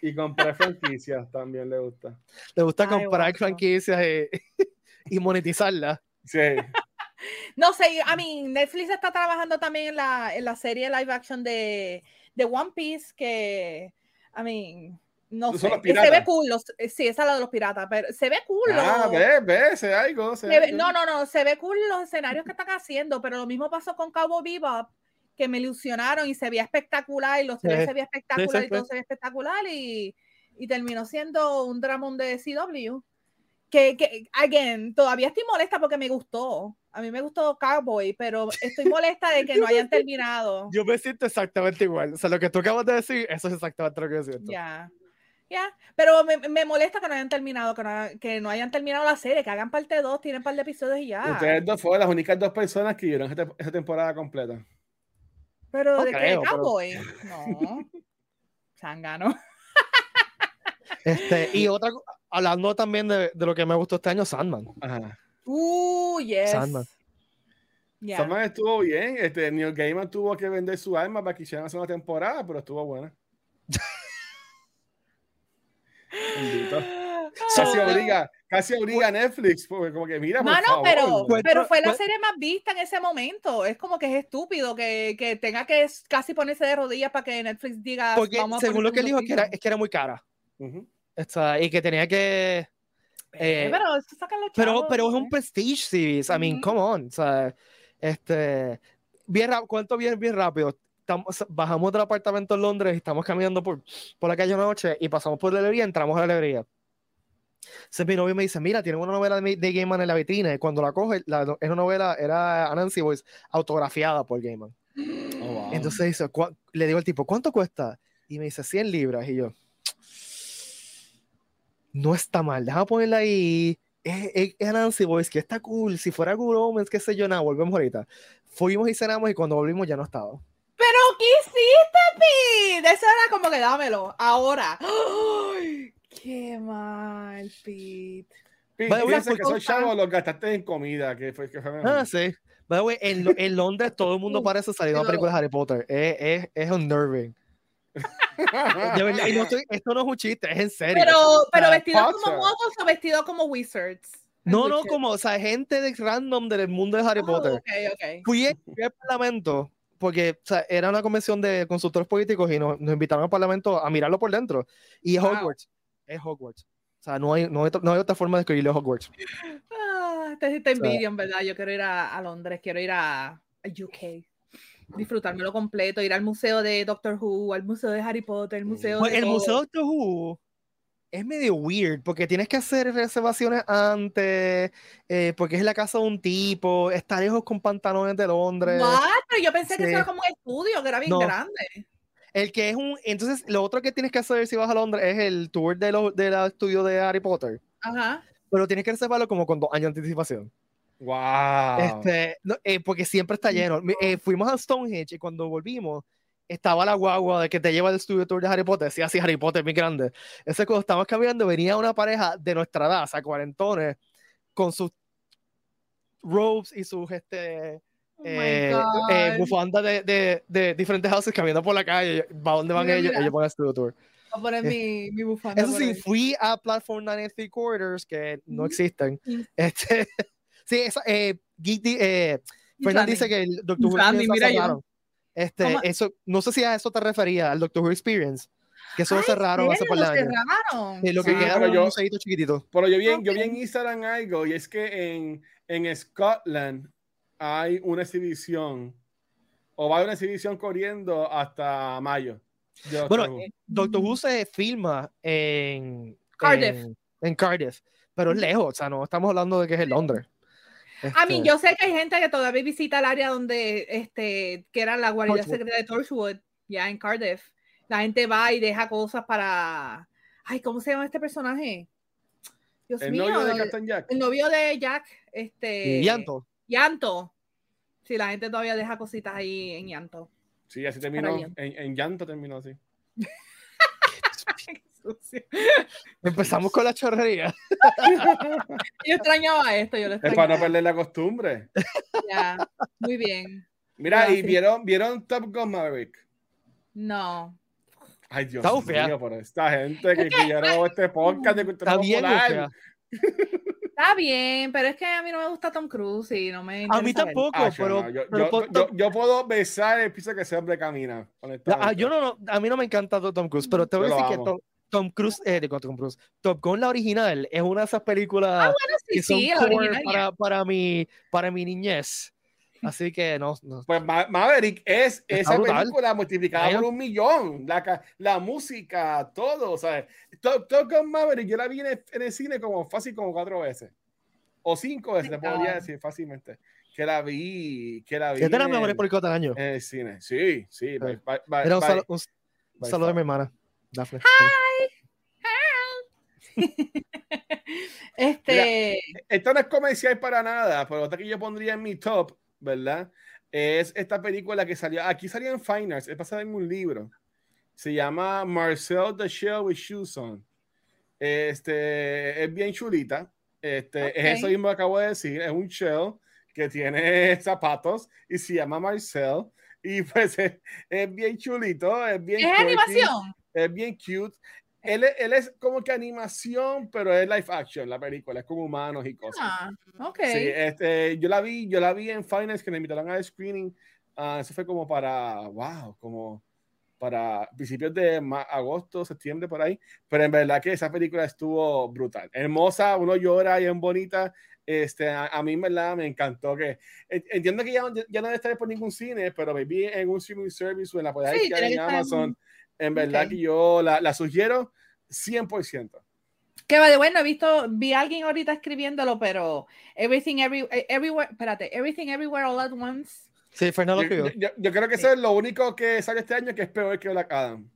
Y comprar *laughs* franquicias también le gusta. Le gusta comprar franquicias *laughs* y, monetizarlas. Sí. no sé, a mí Netflix está trabajando también en la, en la serie live action de, de One Piece que, I mean, no sé, se ve cool, eh, sí, esa es la de los piratas, pero se ve cool. Ah, ve, ve, se algo. no, no, no, se ve cool los escenarios que están haciendo, pero lo mismo pasó con Cabo Bebop, que me ilusionaron y se veía espectacular, y los tres se veía espectacular, y todo se veía espectacular, y, y terminó siendo un Dramón de CW. Que, que, again, todavía estoy molesta porque me gustó. A mí me gustó Cowboy, pero estoy molesta de *laughs* que no hayan terminado. Yo me siento exactamente igual. O sea, lo que tú acabas de decir, eso es exactamente lo que yo siento. Ya. Ya, pero me, me, molesta que no hayan terminado, que no, que no, hayan terminado la serie, que hagan parte 2, tienen un par de episodios y ya. Ustedes dos fueron las únicas dos personas que vieron esa, temporada completa. Pero de qué Cowboy, no. *laughs* Sangano. *laughs* Este, y otra, hablando también de, de, lo que me gustó este año, Sandman. Ajá. Uh, yes. Sandman. Sandman estuvo bien. Este, Neil Gaiman tuvo que vender su alma para que hicieran una temporada, pero estuvo buena. *laughs* *laughs* Casi obliga, casi obliga a Netflix, porque como que mira, Mano, pero, pero fue la serie más vista en ese momento. Es como que es estúpido que, que tenga que casi ponerse de rodillas para que Netflix diga. Porque según lo que él dijo, es que, era, es que era muy cara. y que tenía que. Eh, pero, pero, pero, es un prestige series. I mean, come on. O sea, este, bien, cuento bien, bien rápido bajamos del apartamento en Londres y estamos caminando por, por la calle una noche y pasamos por la librería entramos a la librería. Entonces mi novio me dice, mira, tiene una novela de, de Gaiman en la vitrina y cuando la coge, la, es una novela, era Anansi Boys, autografiada por Gaiman. Oh, Entonces dice, le digo al tipo, ¿cuánto cuesta? Y me dice, 100 libras. Y yo, no está mal, déjame ponerla ahí. Es, es, Nancy Boys, que está cool. Si fuera Good Omens, qué sé yo, nada, volvemos ahorita. Fuimos y cenamos y cuando volvimos ya no estaba. Pero ¿qué hiciste, Pete? Eso era como que dámelo, ahora. ¡Ay! Qué mal, Pete. Pete, que soy chavo, lo gastaste en comida. Que fue, que fue ah, sí. en, en, Londres todo el mundo parece salir de una película de Harry Potter. Es, es, es unnerving. esto no es un chiste, es en serio. Pero, pero vestido como motos o vestido como wizards. No, no, como, o sea, gente de random del mundo de Harry oh, Potter. Fui, al parlamento porque o sea, era una convención de consultores políticos y nos, nos, invitaron al parlamento a mirarlo por dentro. Y es Hogwarts. Es Hogwarts. O sea, no hay, no hay, no hay otra forma de escribirle Hogwarts. Ah, te, te envidio, en verdad. Yo quiero ir a, a Londres, quiero ir a, a UK disfrutármelo completo, ir al museo de Doctor Who, al museo de Harry Potter, el museo de El museo de Doctor Who es medio weird porque tienes que hacer reservaciones antes, eh, porque es la casa de un tipo, está lejos con pantalones de Londres. pero yo pensé que eso era como un estudio, que era bien grande. El que es un. Entonces, lo otro que tienes que hacer si vas a Londres es el tour de los de estudio de Harry Potter. Ajá. Pero tienes que reservarlo como con dos años de anticipación. Wow. Este, eh, porque siempre está lleno. Eh, fuimos a Stonehenge y cuando volvimos estaba la guagua de que te lleva al estudio tour de Harry Potter. Sí, así Harry Potter, muy grande. Ese cuando estábamos caminando venía una pareja de nuestra edad, o sea, cuarentones, con sus robes y sus este, oh eh, bufandas de, de, de, diferentes houses caminando por la calle. ¿Para dónde van ellos? Ellos van al estudio tour. Voy a poner mi, mi bufanda. Eso sí, fui a Platform 93 Quarters, que no existen. *laughs* Este, *laughs* Sí, esa, eh, eh, Fernan dice que el Doctor mira yo. Este, eso, no sé si a eso te refería, al Doctor Who Experience. Que eso lo cerraron hace por el año. cerraron. lo que queda era un sellito chiquitito. Pero yo vi, yo vi en Instagram algo y es que en, en Scotland hay una exhibición o va a haber una exhibición corriendo hasta mayo. Bueno, Doctor Who se filma en Cardiff. En, Cardiff, pero es lejos, o sea, no estamos hablando de que es en Londres. A mí, este yo sé que hay gente que todavía visita el área donde, este, que era la guarida secreta de Torchwood, ya en Cardiff. La gente va y deja cosas para. Ay, ¿cómo se llama este personaje? Dios el novio de Captain Jack. El novio de Jack, este. Llanto. Llanto. Sí, la gente todavía deja cositas ahí en llanto. Sí, así terminó. En, en llanto terminó así. *laughs* Empezamos con la chorrería. yo extrañaba esto, yo lo Es para no perder la costumbre. Ya, muy bien. Mira, ¿y vieron, vieron Top Gun Maverick? No. Ay, Dios mío, por esta gente que, que este podcast de cultura Está bien, Está bien, pero es que a mí no me gusta Tom Cruise y no me. A mí tampoco, ah, pero, yo, yo, yo, puedo besar el piso que ese hombre camina. Ah, yo no, a mí no me encanta Tom Cruise, pero te voy a decir que Tom, Tom Cruise, eh, de Tom Cruise, Top Gun la original es una de esas películas ah, bueno, sí, que son sí, para, para, mi, para mi niñez. Así que no. no. Pues Maverick es esa película multiplicada por un millón. La, la música, todo. O sea, Top, Gun Maverick yo la vi en el, cine como fácil como cuatro veces. O cinco veces, te podría decir fácilmente. Que la vi. Que la vi. ¿Qué te la mejores películas del año? En el cine. Sí, sí. Era un, saludo de mi hermana. Dafne. este. esto no es comercial para nada, pero otra que yo pondría en mi top, ¿verdad? Es esta película que salió. Aquí salió en Fine es basada en un libro. Se llama Marcel the Shell with Shoes on. Este es bien chulita. Este, Es eso mismo que acabo de decir. Es un shell que tiene *laughs* zapatos y se llama Marcel. Y pues *laughs* es, bien chulito. Es bien. ¿Es animación? Es bien cute. Él, él, es como que animación, pero es live action la película, es como humanos y cosas. Ah, ok. Sí, este, yo la vi, yo la vi en Finance que me invitaron a screening. Uh, eso fue como para, wow, como para principios de agosto, septiembre, por ahí. Pero en verdad que esa película estuvo brutal. Hermosa, uno llora y es bonita. Este, a, mí en verdad me encantó que entiendo que ya, ya no debe estar por ningún cine, pero me vi en un streaming service o en la podéis sí, en Amazon. En verdad que yo la, la sugiero 100%. Que va de bueno, he visto, vi a alguien ahorita escribiéndolo, pero Everything every, Everywhere, espérate, Everything Everywhere All at Once. Sí, Fernando yo, yo, yo, creo que eso es lo único que sale este año que es peor que Black Adam.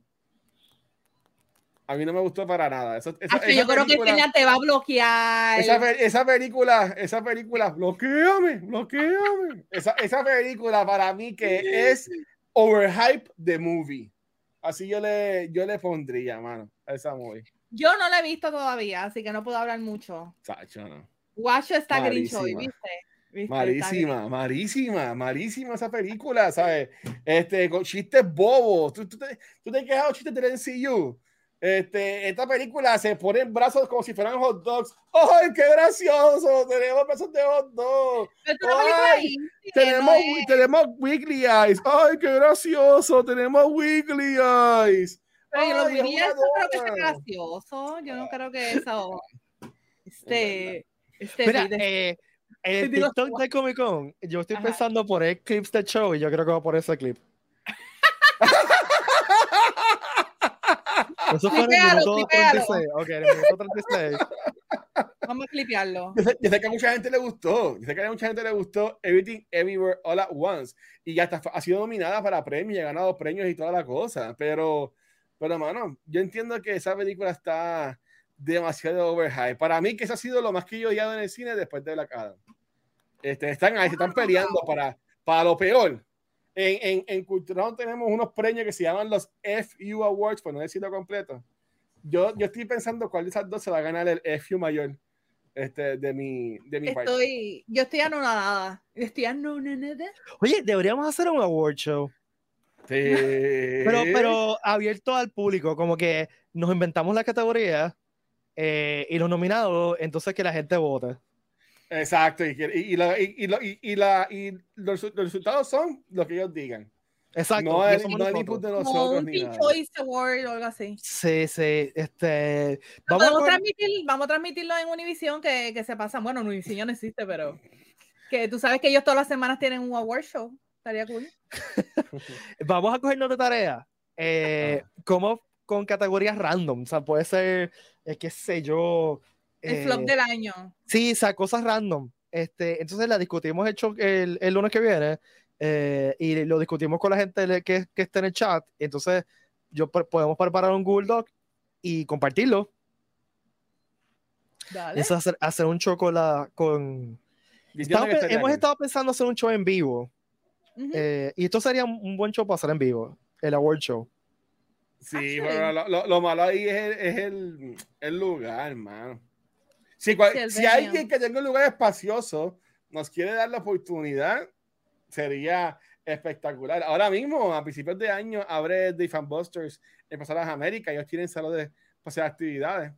A mí no me gustó para nada. Eso, esa, yo creo que este te va a bloquear. Esa, esa, película, esa película, bloqueame, bloqueame. Esa, esa película para mí que es overhype de movie. Así yo le, yo le pondría, mano, a esa movie. Yo no la he visto todavía, así que no puedo hablar mucho. Sacho, no. Guacho está grincho hoy, ¿viste? Marísima, marísima, marísima esa película, ¿sabes? Este, con chistes bobos. Tú, tú, te, tú te has quejado chistes del NCU. Este, esta película se pone en brazos como si fueran hot dogs. ¡Ay, qué gracioso! Tenemos brazos de hot dogs. Ay, tenemos, tenemos Wiggly Eyes. ¡Ay, qué gracioso! Tenemos Wiggly Eyes. Pero yo lo diría, eso creo que es gracioso. Yo no creo que eso. *laughs* Este. este Mira, eh, el *laughs* TikTok de Comic Con, yo estoy pensando por el clips de show y yo creo que va por ese clip. *laughs* Eso fue en el minuto 36. Ok, en el minuto 36. Vamos a clipearlo. Yo sé, yo sé, que a mucha gente le gustó. Yo sé que a mucha gente le gustó Everything Everywhere All at Once. Y ya está, ha sido nominada para premios y ha ganado premios y toda la cosa. Pero pero, mano, yo entiendo que esa película está demasiado overhype. Para mí, que eso ha sido lo más que yo he odiado en el cine después de la cara. Este, están ahí, se están peleando para, para lo peor. En, en, en Cultural tenemos unos premios que se llaman los FU Awards, por no decirlo completo. Yo, yo estoy pensando cuál de esas dos se va a ganar el FU mayor este, de mi, de mi estoy, Yo estoy anonadada. Estoy anonadada. Oye, deberíamos hacer un award show. Pero, pero abierto al público, como que nos inventamos la categoría eh, y los nominados, entonces que la gente vote. Exacto, y, y, la, y, y, la, y los, resultados son lo que ellos digan. Exacto. No es no ni de nosotros. ni Choice Award o algo así. Sí, sí. Este, vamos, a transmitir, vamos a transmitirlo en Univision que, que se pasa. Bueno, Univision no existe, pero que tú sabes que ellos todas las semanas tienen un award show. Estaría cool. *laughs* Vamos a cogernos de tarea. Eh, como con categorías random. O sea, puede ser, eh, qué sé yo. El flop eh, del año. Sí, o sea, cosas random. Este, entonces la discutimos el, el, lunes que viene eh, y lo discutimos con la gente que, que está en el chat. Entonces, yo podemos preparar un Google Doc y compartirlo. Dale. Eso hacer, hacer un show con la. Con... hemos estado pensando hacer un show en vivo eh, y esto sería un buen show para hacer en vivo, el award show. Sí, pero lo, malo ahí es el, el, lugar, hermano. Si, si alguien que tenga un lugar espacioso nos quiere dar la oportunidad, sería espectacular. Ahora mismo, a principios de año, abre The Fan Busters en Pasadas América. Ellos tienen salón de hacer actividades.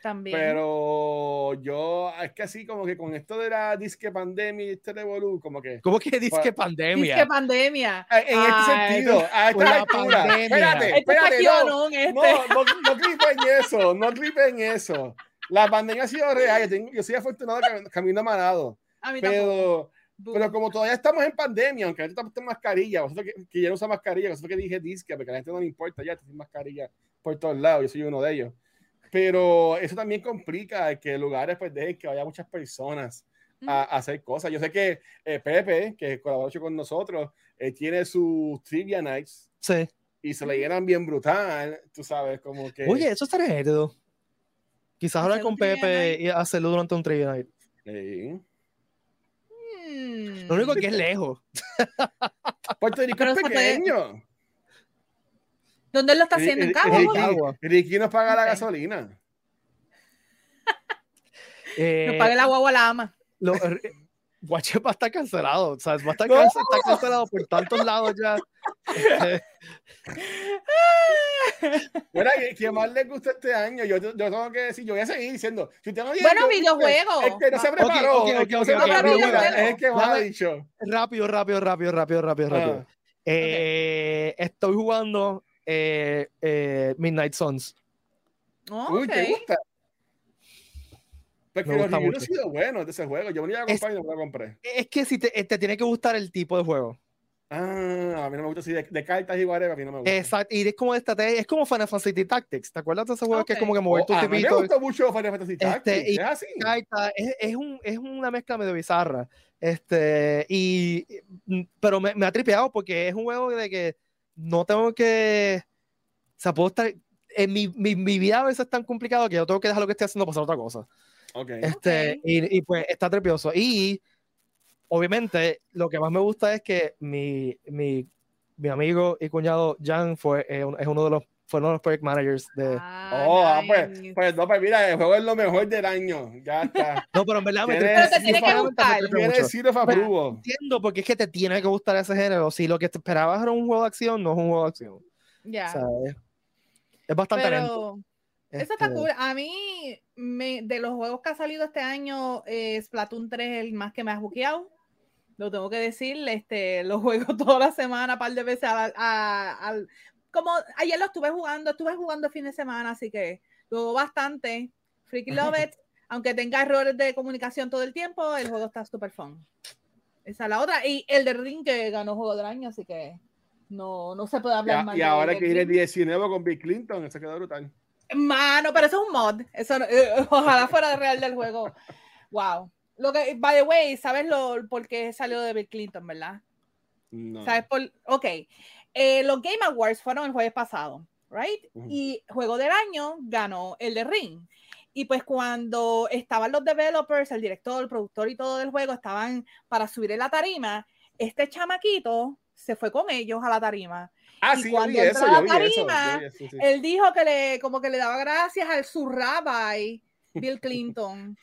También. Pero yo, es que así como que con esto de la disque pandemia y este revolú, como que. ¿Cómo que disque pandemia? Disque pandemia. Ah, en este sentido, a esta altura. Espérate, espérate. No, este. no, no, no clipen eso, no clipen eso. La pandemia ha sido real. Yo, tengo, yo soy afortunado camino amarado. A mí pero, pero como todavía estamos en pandemia, aunque gente está en mascarilla, vosotros que, que ya no usa mascarilla, vosotros que dije disque, porque a la gente no le importa ya, tiene mascarilla por todos lados, yo soy uno de ellos. Pero eso también complica que lugares pues dejen que vaya muchas personas a, hacer cosas. Yo sé que eh, Pepe, que colaboró con nosotros, eh, tiene sus trivia nights. Sí. Y se le llenan bien brutal, tú sabes, como que... Oye, eso está género. Quizás hablar con Pepe y hacerlo durante un trivia night. Sí. Lo único que es lejos. *laughs* Puerto Rico es pequeño. ¿Dónde lo está haciendo? ¿En Cabo? Ricky, nos paga la gasolina. eh, nos paga la guagua la ama. Guachepa está cancelado, o sea, va a estar, *laughs* no. está cancelado por tantos lados ya. *laughs* bueno, ¿qué más les gusta este año? Yo, yo, tengo que decir, yo voy a seguir diciendo. Si usted no bueno, videojuegos. Es que no se preparó. Okay, okay, okay, es el que más ha dicho. Rápido, rápido, rápido, rápido, rápido, rápido. Ah. Eh, okay. Estoy jugando eh, eh, Midnight Suns. Uy, ¿te gusta? Porque los reviews han sido buenos de ese juego. Yo venía a comprar y no lo compré. Es que si te, te tiene que gustar el tipo de juego. Ah, a mí no me gusta así de, cartas y whatever, a mí no me gusta. Exacto, y es como de estrategia, es como Final Fantasy Tactics. ¿Te acuerdas de ese juego que es como que mover oh, tus A mí me gusta mucho Final Fantasy este, Tactics. es así. es, es, un, es una mezcla medio bizarra. Este, y, pero me, me, ha tripeado porque es un juego de que no tengo que. O sea, puedo estar. En mi, mi, mi vida a veces es tan complicado que yo tengo que dejar lo que estoy haciendo para hacer otra cosa. Okay. Este, Y, y, pues está trepioso. Y obviamente lo que más me gusta es que mi, mi, mi amigo y cuñado Jan fue, eh, es uno de los fue uno de los project managers de. Ah, oh, ah, pues, pues, no, pues mira, el juego es lo mejor del año. Ya está. *laughs* no, pero en verdad me pero te tiene que gustar. Entiendo porque es que te tiene que gustar ese género. Si lo que te esperabas era un juego de acción, no es un juego de acción. Ya. es, bastante pero... Eso está este cool. A mí, me, de los juegos que ha salido este año, eh, Splatoon 3 es el más que me ha buqueado lo tengo que decir, este, lo juego *laughs* toda la semana, un par de veces al, como ayer lo estuve jugando, estuve jugando el fin de semana, así que lo bastante. Freaky Love *laughs* It, aunque tenga errores de comunicación todo el tiempo, el juego está súper fun. Esa es la otra. Y el de Ring que ganó juego del año, así que no, no se puede hablar más. Y ahora que viene 19 con Bill Clinton, eso quedó brutal. Mano, pero eso es un mod. Eso, eh, *laughs* ojalá fuera de real del juego. Wow. Lo que, by the way, ¿sabes lo, por qué salió de Bill Clinton, verdad? No. ¿Sabes por? Ok. Eh, los Game Awards fueron el jueves pasado, ¿right? Y juego del año ganó el de Ring. Y pues cuando estaban los developers, el director, el productor y todo del juego estaban para subir en la tarima, este chamaquito se fue con ellos a la tarima. Ah, y sí, cuando eso, a la tarima, él dijo que le, como que le daba gracias al su rabbi Bill Clinton.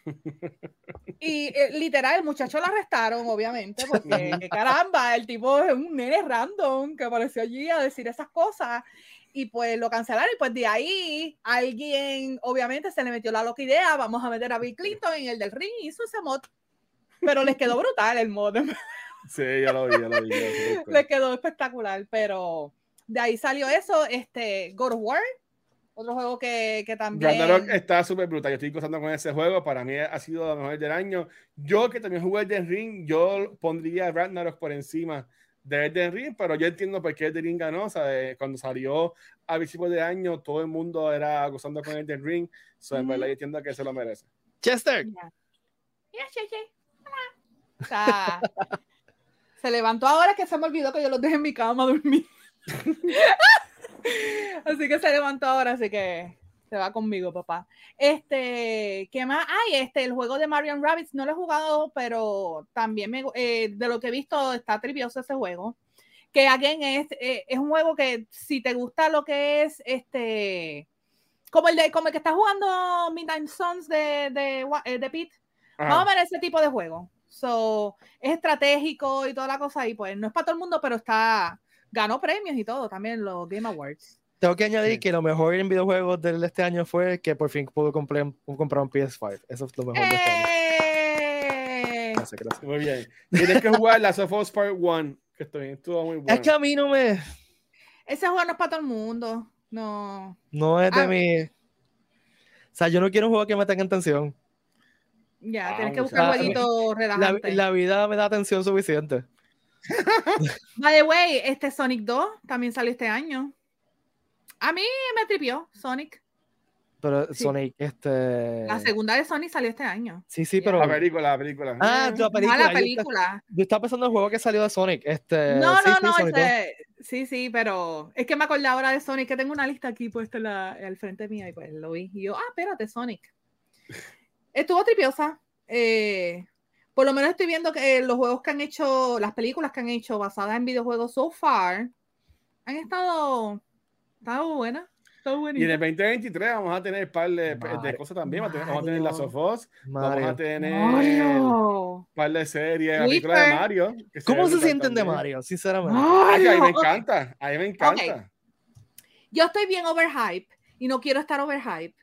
Y eh, literal, el muchacho lo arrestaron, obviamente, *laughs* porque caramba, el tipo es un nene random que apareció allí a decir esas cosas. Y pues lo cancelaron y pues de ahí alguien, obviamente, se le metió la loca idea, vamos a meter a Bill Clinton en el del ring y hizo ese mod. Pero les quedó brutal el mod. Sí, ya lo vi, ya lo vi. *laughs* les quedó espectacular, pero de ahí salió eso, este, God of War, otro juego que, que también. Ragnarok está súper brutal. Yo estoy gozando con ese juego. Para mí ha sido lo mejor del año. Yo, que también jugué Elden Ring, yo pondría Ragnarok por encima de Elden Ring, pero yo entiendo por qué Elden Ring ganó. O sea, cuando salió a principios de año, todo el mundo era gozando con Elden Ring. So, en verdad, yo entiendo que se lo merece. Chester. O sea, *laughs* se levantó ahora que se me olvidó que yo lo dejé en mi cama a dormir. *laughs* así que se levantó ahora, así que se va conmigo, papá. Este, ¿qué más? Ay, este, el juego de Marion Rabbits no lo he jugado, pero también me, eh, de lo que he visto está trivioso ese juego. Que again es, eh, es un juego que si te gusta lo que es este, como el de, como el que está jugando Midnight Suns de, de, eh, de Pete, vamos a ver ese tipo de juego. So, es estratégico y toda la cosa, y pues no es para todo el mundo, pero está, ganó premios y todo, también los Game Awards. Tengo que añadir que lo mejor en videojuegos de este año fue que por fin pude comprar, comprar un PS5. Eso es lo mejor de este año. ¡Eh! Gracias, gracias. Muy bien. Tienes que jugar Last of Us Part 1, que estoy, estuvo muy bueno. Es que a mí no me... Ese juego no es para todo el mundo. No. No es de ah. mi... O sea, yo no quiero un juego que me tenga en tensión. Ya, tienes que buscar un jueguito relajante. La, la, vida me da atención suficiente. By the way, este Sonic 2 también salió este año. A mí me tripió Sonic. Pero Sonic, este. La segunda de Sonic salió este año. Sí, sí, pero. La película, la película. Ah, la película. Ah, la película. Yo, estaba pensando en el juego que salió de Sonic. Este... No, no, no. Este... Sí, sí, pero es que me acordé ahora de Sonic, que tengo una lista aquí puesta la... al frente mía y pues lo vi. Y yo, ah, espérate, Sonic. Estuvo tripiosa. Eh, por lo menos estoy viendo que los juegos que han hecho, las películas que han hecho basadas en videojuegos so far, han estado, estado buenas. Y en el 2023 vamos a tener un par de, cosas también. vamos a tener las Sofos, vamos a tener un par de series, la película de Mario. ¿Cómo se sienten de Mario, sinceramente? a mí me encanta, a mí me encanta. Yo estoy bien overhype y no quiero estar overhype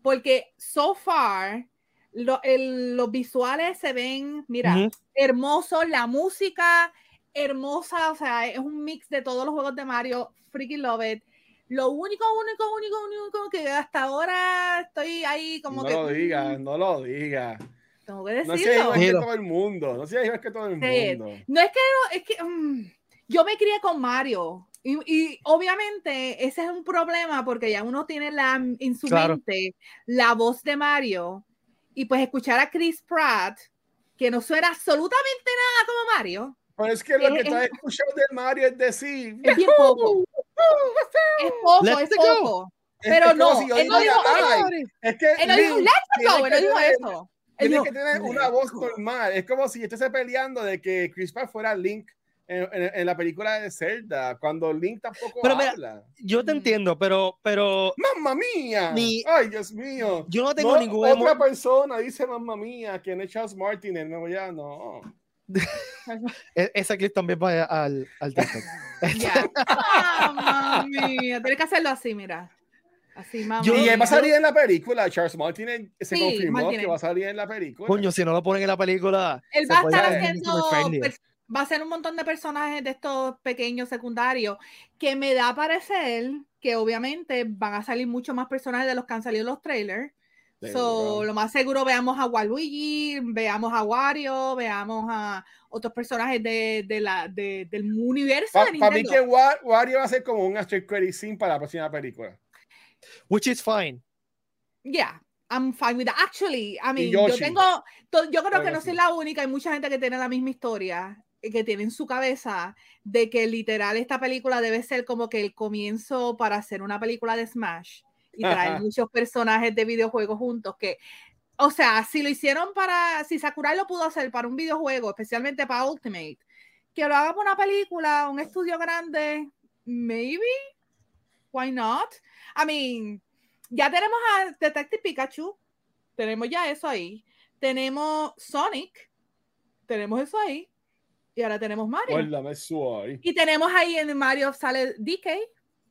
porque so far los visuales se ven, mira, hermosos, la música hermosa, o sea, es un mix de todos los juegos de Mario, freaking love it. Lo único, único, único, único que hasta ahora estoy ahí como no que. No lo digas, mm, no lo digas. Tengo que decirlo. No seas igual que todo el mundo. No seas igual que todo el mundo. No es que, es que um, yo me crié con Mario. Y, y, obviamente ese es un problema porque ya uno tiene la, en su mente la voz de Mario y pues escuchar a Chris Pratt que no suena absolutamente nada como Mario. Pero es que lo que tú has escuchado de Mario es decir. *laughs* Es bien poco. es poco, es poco. Pero no, él no dijo, es que él no dijo, let's go, él no dijo eso. Tiene que tener una voz normal. Es como si estuviese peleando de que Chris Pratt fuera Link en, en, la película de Zelda, cuando Link tampoco pero habla. yo te entiendo, pero, pero. ¡Mamma mía! ¡Ay, Dios mío! Yo no tengo ningún. Otra persona dice mamma mía, que no es Charles Martin, el nuevo ya no. *laughs* E-, esa clip también va al, al TikTok. *laughs* Ya. Mamma mía, tienes que hacerlo así, mira. Así, mamá. y él va a salir en la película. Charles Martin se confirmó que va a salir en la película. Coño, si no lo ponen en la película. Él va a estar haciendo. Va a ser un montón de personajes de estos pequeños secundarios que me da a parecer que obviamente van a salir mucho más personajes de los que han salido en los trailers. So, lo más seguro veamos a Waluigi, veamos a Wario, veamos a otros personajes de, de la, de, del universo. Para pa mí que Wario va a ser como un after credit scene para la próxima película. Which is fine. Yeah, I'm fine with that. Actually, I mean, yo tengo, yo creo que no soy la única, hay mucha gente que tiene la misma historia que tiene en su cabeza de que literal esta película debe ser como que el comienzo para hacer una película de Smash y traer *laughs* muchos personajes de videojuegos juntos que o sea, si lo hicieron para si Sakurai lo pudo hacer para un videojuego, especialmente para Ultimate, que lo haga para una película, un estudio grande, maybe why not? I mean, ya tenemos a Detective Pikachu, tenemos ya eso ahí. Tenemos Sonic, tenemos eso ahí. Y ahora tenemos Mario. Y tenemos ahí en Mario sale DK.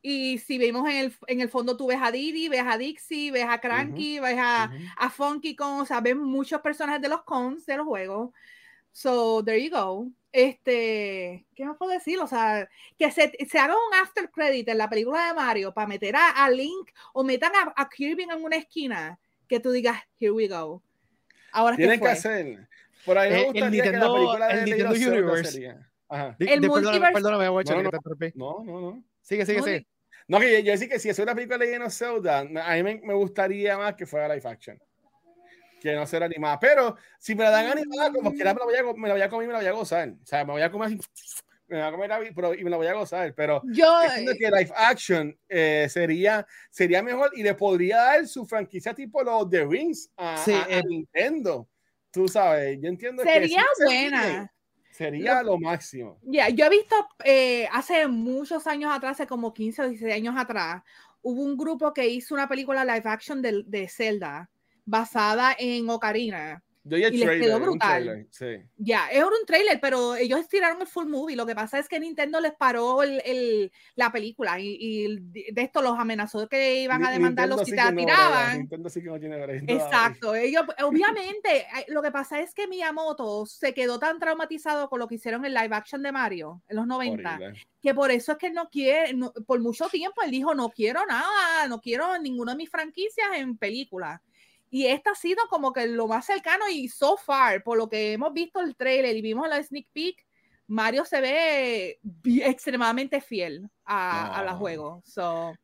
Y si vemos en el, en el fondo, tú ves a Didi, ves a Dixie, ves a Cranky, ves a, a Funky Kong, o sea, ves muchos personajes de los cons de los juegos. So, there you go. Este, ¿qué más puedo decir? O sea, que se, se haga un after credit en la película de Mario para meter a, Link o metan a, Kirby en una esquina que tú digas, here we go. Ahora Tienen que hacer. Por ahí me eh, gustaría que la película de Nintendo Universe. Ajá. El de, multiverse. Perdóname, voy a no, no, no, no, Sigue, sigue, sigue. No, que yo, yo decía que si es una película de Legend of Zelda, a mí me, me gustaría más que fuera live action que no ser animada. Pero si me la dan animada, como quiera me la voy a, me la voy a comer y me la voy a gozar. O sea, me voy a comer así, *laughs* me voy a comer pero, y me la voy a gozar. Pero yo entiendo que live action eh, sería, sería mejor y le podría dar su franquicia tipo los The Rings a, sí, a, a Nintendo. Tú sabes, yo entiendo sería que buena. Sería lo, máximo. Ya, yo he visto eh, hace muchos años atrás, hace como 15 o 16 años atrás, hubo un grupo que hizo una película live action de, de Zelda basada en Ocarina. Y les quedó brutal. Ya, es un trailer, pero ellos estiraron el full movie. Lo que pasa es que Nintendo les paró el, la película y, de esto los amenazó que iban a demandarlos si te la tiraban. Exacto. Ellos, obviamente, lo que pasa es que Miyamoto se quedó tan traumatizado con lo que hicieron en live action de Mario en los 90, que por eso es que no quiere, por mucho tiempo él dijo, no quiero nada, no quiero ninguna de mis franquicias en películas y esta ha sido como que lo más cercano y so far, por lo que hemos visto el trailer y vimos la sneak peek, Mario se ve extremadamente fiel a, a los juegos. So,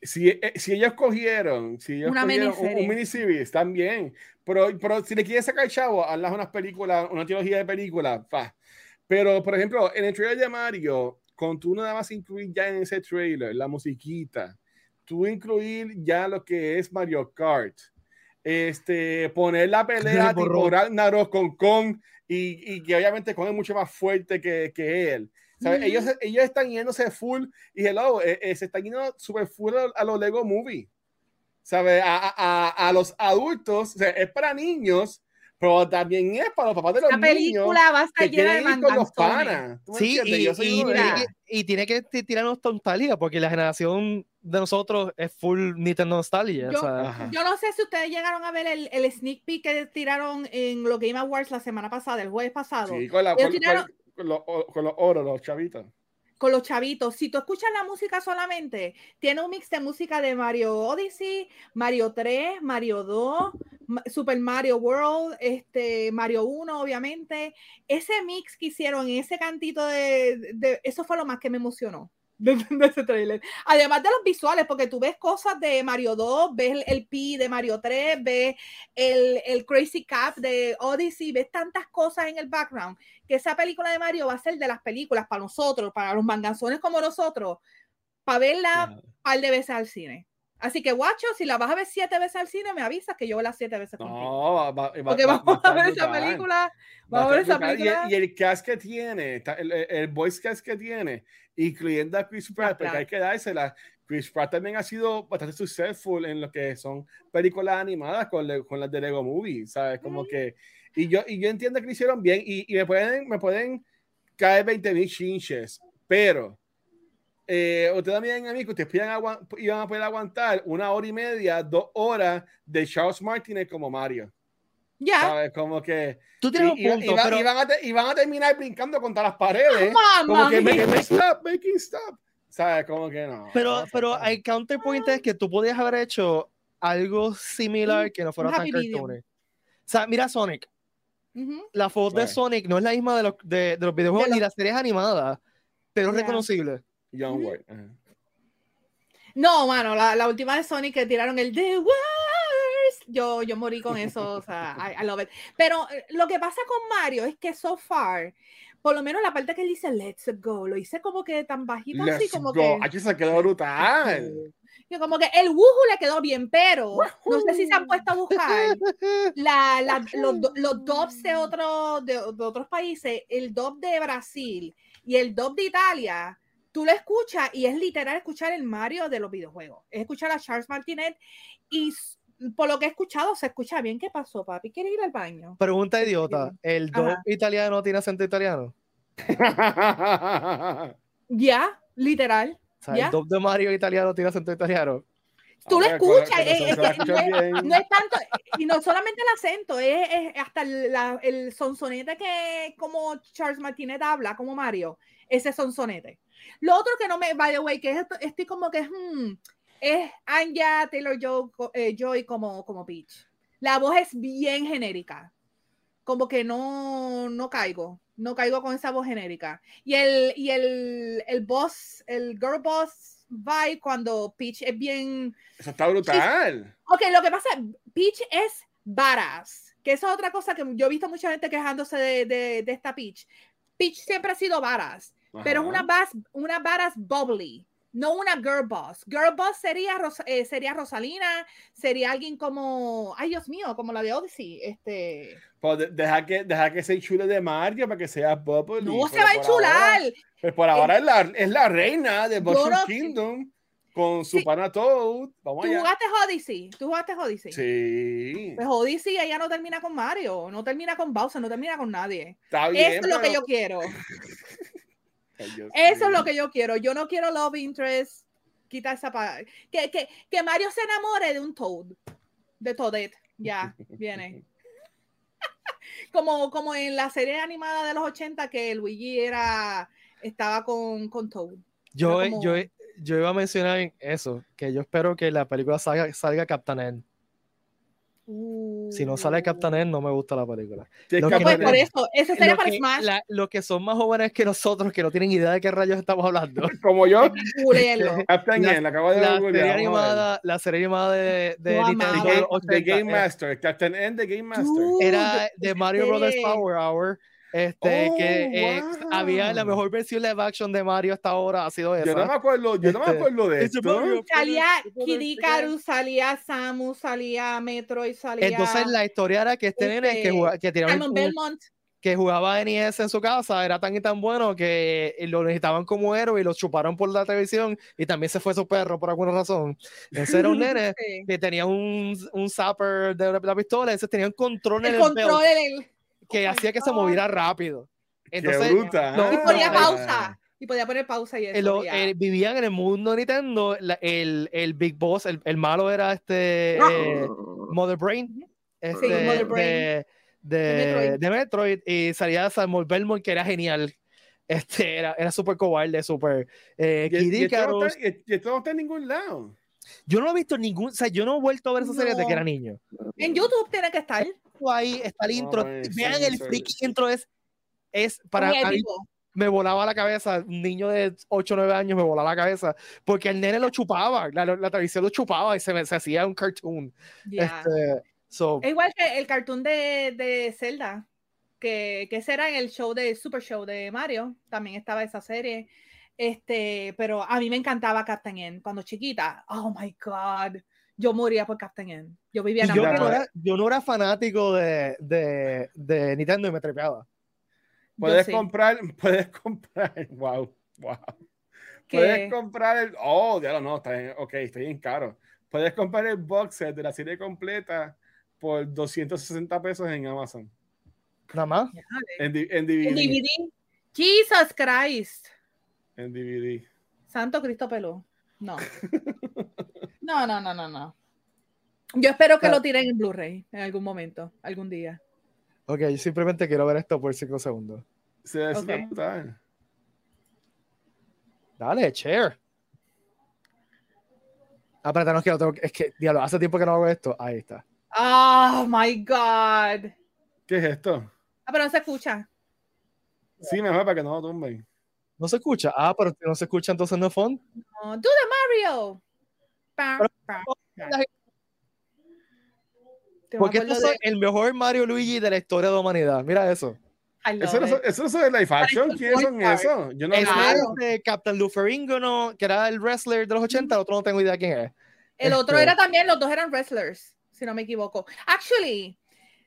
si, eh, si, ellos cogieron, si ellos una cogieron un, un, miniseries, también. Pero, pero si le quieres sacar chavo, hazlas unas películas, una trilogía de películas, pa. Pero, por ejemplo, en el trailer de Mario, con tú nada más incluir ya en ese trailer la musiquita, tú incluir ya lo que es Mario Kart, este, poner la *laughs* pelea tipo Ragnarok con Kong y, y, que obviamente Kong es mucho más fuerte que, que él. ellos, ellos están yéndose full y hello, eh, eh, se están yendo super full a, los Lego Movie. ¿Sabes? A, a, a, los adultos, o sea, es para niños, pero también es para los papás de los la niños. La película va a estar llena de panas. Sí, y, y, tiene que, tirarnos tontalidad porque la generación de nosotros es full Nintendo nostalgia. Yo, yo, no sé si ustedes llegaron a ver el, el, sneak peek que tiraron en los Game Awards la semana pasada, el jueves pasado. Sí, con, la, con, con, los, con los oros, los chavitos con los chavitos. Si tú escuchas la música solamente, tiene un mix de música de Mario Odyssey, Mario 3, Mario 2, Super Mario World, este, Mario 1, obviamente. Ese mix que hicieron ese cantito de, de, eso fue lo más que me emocionó de, ese trailer. Además de los visuales, porque tú ves cosas de Mario 2, ves el, Pi de Mario 3, ves el, el, Crazy Cap de Odyssey, ves tantas cosas en el background, que esa película de Mario va a ser de las películas para nosotros, para los manganzones como nosotros, para verla un par de veces al cine. Así que, guacho, si la vas a ver siete veces al cine, me avisas que yo voy las siete veces contigo. No, va, Porque vamos a ver esa película. Vamos a ver esa película. Y, el cast que tiene, el, el, voice cast que tiene, incluyendo a Chris Pratt, porque hay que dársela. Chris Pratt también ha sido bastante successful en lo que son películas animadas con, con las de Lego Movie, ¿sabes? Como que. Y yo, y yo entiendo que lo hicieron bien y, y me, pueden, me pueden caer 20 mil chinches, pero eh, ustedes también a mí que ustedes iban a poder aguantar una hora y media, dos horas de Charles Martinez como Mario. Ya. ¿Sabes? Como que. Tú tienes un punto, pero... iban, a iban, a terminar brincando contra las paredes. como que me, me stop, making stop. ¿Sabes? Como que no. Pero, pero el counterpoint es que tú podías haber hecho algo similar que no fuera tan cartoon. O sea, mira Sonic. La foto de Sonic no es la misma de los, de, de los videojuegos ni las series animadas, pero es reconocible. Young White. No, mano, la, la, última de Sonic que tiraron el The Worst. Yo, yo morí con eso, o sea, I, love it. Pero eh, lo que pasa con Mario es que so far, por lo menos la parte que él dice Let's go, lo hice como que tan bajito así como que. Aquí se quedó brutal. como que el wuhu le quedó bien, pero no sé si se han puesto a buscar la, la, los, los dubs de, otro, de, de, otros países, el dub de Brasil y el dub de Italia tú lo escuchas y es literal escuchar el Mario de los videojuegos. Es escuchar a Charles Martinet y por lo que he escuchado se escucha bien. ¿Qué pasó, papi? ¿Quieres ir al baño? Pregunta idiota. ¿El do italiano tiene acento italiano? *laughs* ya, literal. ¿El dub de Mario italiano tiene acento italiano? Tú lo escuchas, no, es tanto, y no solamente el acento, es, hasta el sonsonete que como Charles Martinet habla, como Mario, ese sonsonete. Lo otro que no me, by the way, que es, estoy como que hmm, es Anja Taylor Joy, eh, Joy como, como Peach. La voz es bien genérica. Como que no, no caigo. No caigo con esa voz genérica. Y el, y el, el boss, el girl boss vibe cuando Peach es bien. Eso está brutal. Ok, lo que pasa, Peach es badass. Que esa es otra cosa que yo he visto mucha gente quejándose de, de, de esta Peach. Peach siempre ha sido badass pero es una bass, una varas bubbly, no una girl boss. Girl boss sería, eh, sería Rosalina, sería alguien como, ay Dios mío, como la de Odyssey. Este... Pues deja, que, deja que se enchule de Mario para que sea bubbly. No se va a enchular. pues por ahora es, la, es la reina de Mushroom Kingdom con su pana Toad. Vamos ¿Tú jugaste Odyssey? ¿Tú jugaste Odyssey? Sí. Pues Odyssey ella no termina con Mario, no termina con Bowser, no termina con nadie. Está bien, es lo que yo quiero. *laughs* Eso es lo que yo quiero. Yo no quiero love interest. Quita esa que, que, que Mario se enamore de un Toad. De Toadette. Ya, viene. *laughs* como, como en la serie animada de los 80 que Luigi era estaba con, con Toad. Yo, yo, yo iba a mencionar eso, que yo espero que la película salga, salga Captain si no sale Captain N, no me gusta la película. Lo que, pues por eso, eso sería para Smash. los que son más jóvenes que nosotros, que no tienen idea de qué rayos estamos hablando. *laughs* Como yo. *laughs* Captain N, la acabo de la serie animada, La serie animada de, de Nintendo. De Game Master. Captain N de Game Master. Era de Mario Brothers Power Hour. Este, que oh, eh, había la mejor versión live action de Mario hasta ahora ha sido esa. Yo no me acuerdo, yo no me este, acuerdo de esto. Salía Kid salía Samus, salía Metroid, salía. Entonces la historia era que este, nene que, jugaba, que que jugaba NES en su casa era tan y tan bueno que lo necesitaban como héroe y lo chuparon por la televisión y también se fue su perro por alguna razón. Ese era un *laughs* nene que tenía un, un zapper de la pistola, ese tenía un control el en el control que hacía que se moviera rápido. Entonces, y ponía pausa. Y podía poner pausa y eso. vivían en el mundo Nintendo. el, el, Big Boss, el, el malo era este eh, Mother Brain. Este, sí, Mother Brain. De, de, Metroid. de, Metroid. Y salía Samuel Belmont, que era genial. Este, era, era súper cobarde, súper. Eh, y, esto no está, en ningún lado. Yo no he visto ningún, o sea, yo no he vuelto a ver esa serie desde que era niño. En YouTube tiene que estar. Ahí está el intro. Vean el freaking intro, es, es para me volaba la cabeza, un niño de 8 o 9 años me volaba la cabeza, porque el nene lo chupaba, la, la, televisión lo chupaba y se, se hacía un cartoon. Este, es igual que el cartoon de, de Zelda, que, que ese era en el show de Super Show de Mario, también estaba esa serie. Este, pero a mí me encantaba Captain N cuando chiquita. Oh my God. Yo moría por Captain N. Yo vivía en yo, no era, yo no era fanático de, de, de Nintendo y me trepeaba. Puedes comprar, *laughs* puedes comprar, wow, wow. Puedes comprar el, oh, ya no, está bien, ok, está bien caro. Puedes comprar el box set de la serie completa por 260 pesos en Amazon. ¿Nada más? En, en, DVD. en DVD. Jesus Christ. En DVD. Santo Cristo Peló. No. *laughs* no, no, no, no, no. Yo espero que lo tiren en Blu-ray en algún momento, algún día. Ok, yo simplemente quiero ver esto por 5 segundos. Sí, es okay. Dale, share. Ah, no, que tengo, es que, diablo, hace tiempo que no hago esto. Ahí está. Oh my God. ¿Qué es esto? Ah, pero no se escucha. Sí, mejor para que no lo tumben. No se escucha. Ah, pero no se escucha entonces no es fun. No, do the Mario. Porque esto es el mejor Mario Luigi de la historia de la humanidad. Mira eso. Eso no, eso es live action. ¿Quiénes son eso? Yo no es de Captain Luferingo, ¿no? que era el wrestler de los 80. El otro no tengo idea quién es. El otro este era también, los dos eran wrestlers, si no me equivoco. Actually,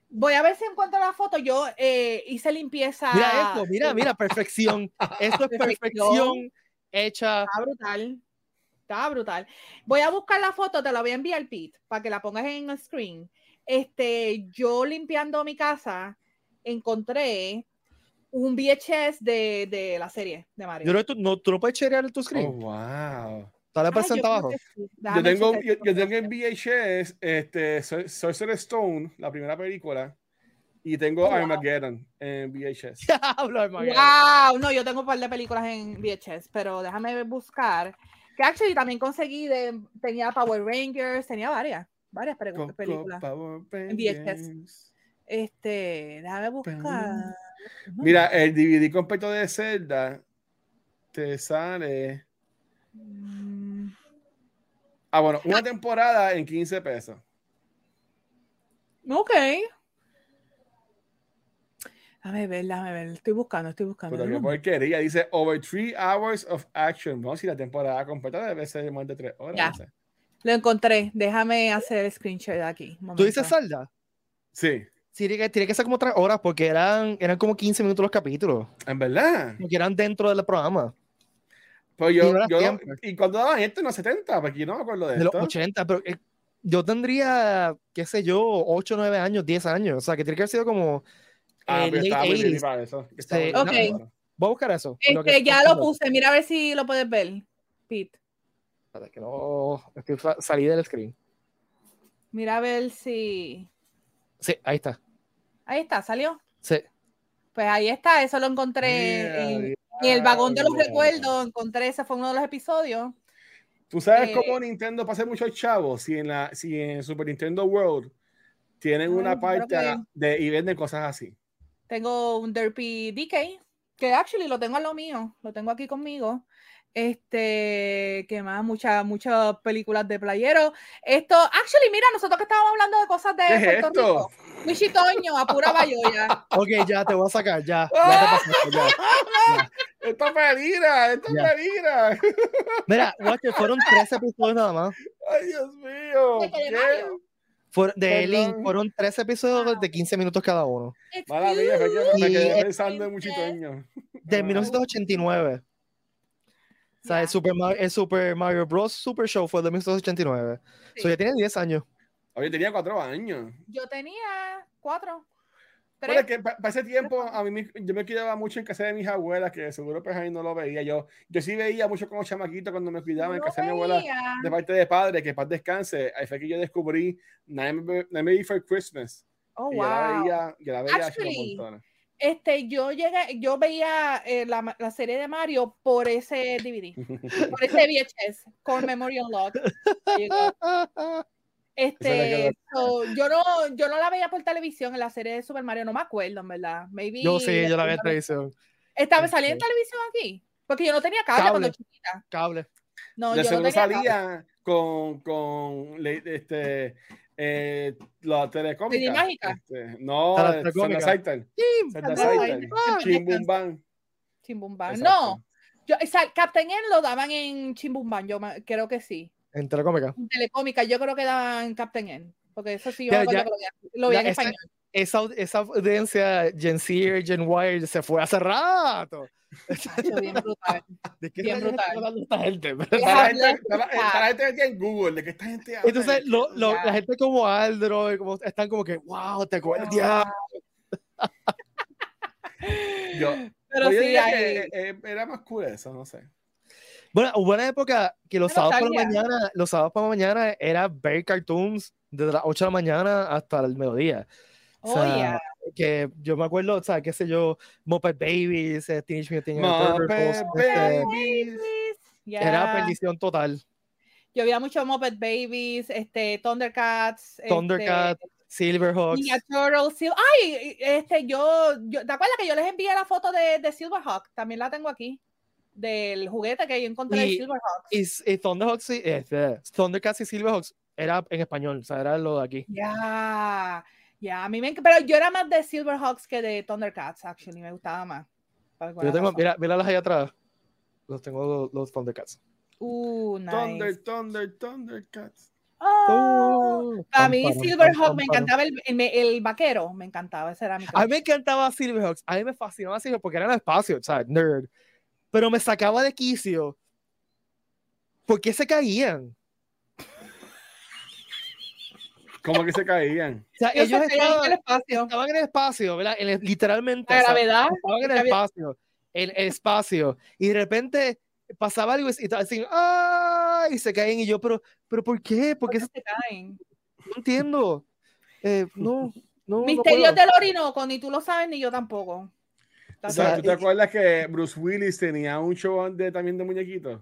voy a ver si encuentro la foto. Yo eh, hice limpieza. Mira esto, mira, mira, perfección. *laughs* esto es perfección hecha. Está brutal. Está brutal. Voy a buscar la foto, te la voy a enviar, Pete, para que la pongas en el screen este, yo limpiando mi casa, encontré un VHS de, de la serie de Mario. Yo tú, no, tú no puedes cherear tu screen. Oh, wow. Está presente abajo. Yo tengo, yo, tengo en VHS este, Sorcerer Stone, la primera película, y tengo oh, Armageddon en VHS. *laughs* wow, no, yo tengo un par de películas en VHS, pero déjame buscar. Que actually también conseguí, de, tenía Power Rangers, tenía varias varias películas en VHS. Este, déjame buscar. Mira, el DVD completo de Zelda te sale. Mm. Ah, bueno, una temporada en 15 pesos. Ok. Déjame ver, déjame ver. Estoy buscando, estoy buscando. Pero qué porquería. Dice over 3 hours of action. No, si la temporada completa debe ser más de 3 horas. Lo encontré. Déjame hacer el screenshot de aquí. ¿Tú dices salda? Sí. Sí, tiene que, ser como tres horas porque eran, eran como 15 minutos los capítulos. ¿En verdad? Porque eran dentro del programa. Pues yo, y, cuando daban esto en los 70, porque yo no me acuerdo de, de los 80, pero eh, yo tendría, qué sé yo, 8, 9 años, 10 años. O sea, que tiene que haber sido como. Ah, pero estaba muy para eso. ok. voy a buscar eso. Este, ya lo puse, mira a ver si lo puedes ver, Pete que no. Es que salí del screen. Mira a ver si. Sí, ahí está. Ahí está, ¿salió? Sí. Pues ahí está, eso lo encontré en, el vagón de los recuerdos. Encontré, ese fue uno de los episodios. ¿Tú sabes eh, cómo Nintendo pasa muchos chavos? Si en, la, si en Super Nintendo World tienen una parte de y venden cosas así. Tengo un Derpy DK, que actually lo tengo a lo mío, lo tengo aquí conmigo. Este, que más, muchas, muchas películas de playero. Esto, actually, mira, nosotros que estábamos hablando de cosas de ¿Qué Puerto Rico. Wichitoño, a pura bayoya. *laughs* ok, ya te voy a sacar, ya. ya, te *laughs* ya, *laughs* ya. Esto peligra, esto peligra. Mira, fueron tres episodios nada más. Ay, Dios mío. ¿De, de Link, fueron tres episodios de 15 minutos cada uno. Maravilla, me quedé pensando en Wichitoño. *laughs* De 1989. O sea, el Super, Mario, Super Mario Bros. Super Show fue de 1989. Sí. So, ya tiene 10 años. Oye, tenía 4 años. Yo tenía 4. Bueno, que para ese tiempo a mí yo me quedaba mucho en casa de mis abuelas, que seguro pues ahí no lo veía. Yo, yo sí veía mucho como chamaquito cuando me cuidaba en casa de mi abuela de parte de padre, que paz descanse. Ahí fue que yo descubrí Nightmare for Christmas. Oh, y wow. Yo la veía, yo la veía Actually, Este, yo llegué, yo veía eh, la, la, serie de Mario por ese DVD, por *laughs* ese VHS, con Memory Unlocked. Este, yo no, yo no la veía por televisión en la serie de Super Mario, no me acuerdo, en verdad. Maybe yo sí, yo la veía en televisión. ¿Estaba salía en televisión aquí? Porque yo no tenía cable, cuando chiquita. Cable. No, yo no salía con, con este, eh, la telecómica. mágica? Este, no, Santa Saital. Chimbumban. Chimbumban. No, yo, Captain N lo daban en Chimbumban, yo creo que sí. En Telecómica. En Telecómica, yo creo que daban Captain N. Porque eso sí, yo ya, ya, lo vi en esa, español. Esa, esa audiencia Gen Z, Gen Y, se fue hace rato. bien *laughs* brutal. ¿De qué bien brutal. Esta gente? La gente, la, gente en Google, ¿de qué esta gente habla? Entonces, lo, lo, la gente como Aldro, como, están como que, wow, te acuerdas. yo, Pero sí, que, eh, eh, era más cool eso, no sé. Bueno, hubo una época que los sábados por la mañana, los sábados por la mañana era ver cartoons desde las 8 de la mañana hasta el mediodía. O sea, que yo me acuerdo, o sea, qué sé yo, Muppet Babies, eh, Teenage Mutant Ninja Babies. Era perdición total. Yo veía mucho Muppet Babies, este, Thundercats. Este, Thundercats, este, Silverhawks. Ninja Turtles. Ay, este, yo, yo, ¿te acuerdas que yo les envié la foto de, de Silverhawk? También la tengo aquí del juguete que yo encontré de Silverhawks. Y, y Thunderhawks, este, Thundercats y Silverhawks era en español, o sea, era lo de aquí. Ya, ya, a mí me pero yo era más de Silverhawks que de Thundercats, actually, me gustaba más. Yo tengo, mira, las ahí atrás. Los tengo los, Thundercats. Uh, nice. Thunder, Thunder, Thundercats. Oh, a mí Silverhawks me encantaba el, el, vaquero, me encantaba, ese era mi A mí me encantaba Silverhawks, a mí me fascinaba Silverhawks porque era en el espacio, o sea, nerd pero me sacaba de quicio. ¿Por qué se caían? ¿Cómo que se caían? O sea, ellos, estaban en el espacio. Estaban en el espacio, ¿verdad? literalmente. La gravedad. estaban en el espacio. En el espacio. Y de repente pasaba algo y estaba así, ¡ay! Y se caen. Y yo, ¿pero, pero por qué? ¿Por qué se caen? No entiendo. Eh, no, no. Misterios no del Orinoco, ni tú lo sabes, ni yo tampoco. O sea, ¿tú te acuerdas que Bruce Willis tenía un show de, también de muñequitos?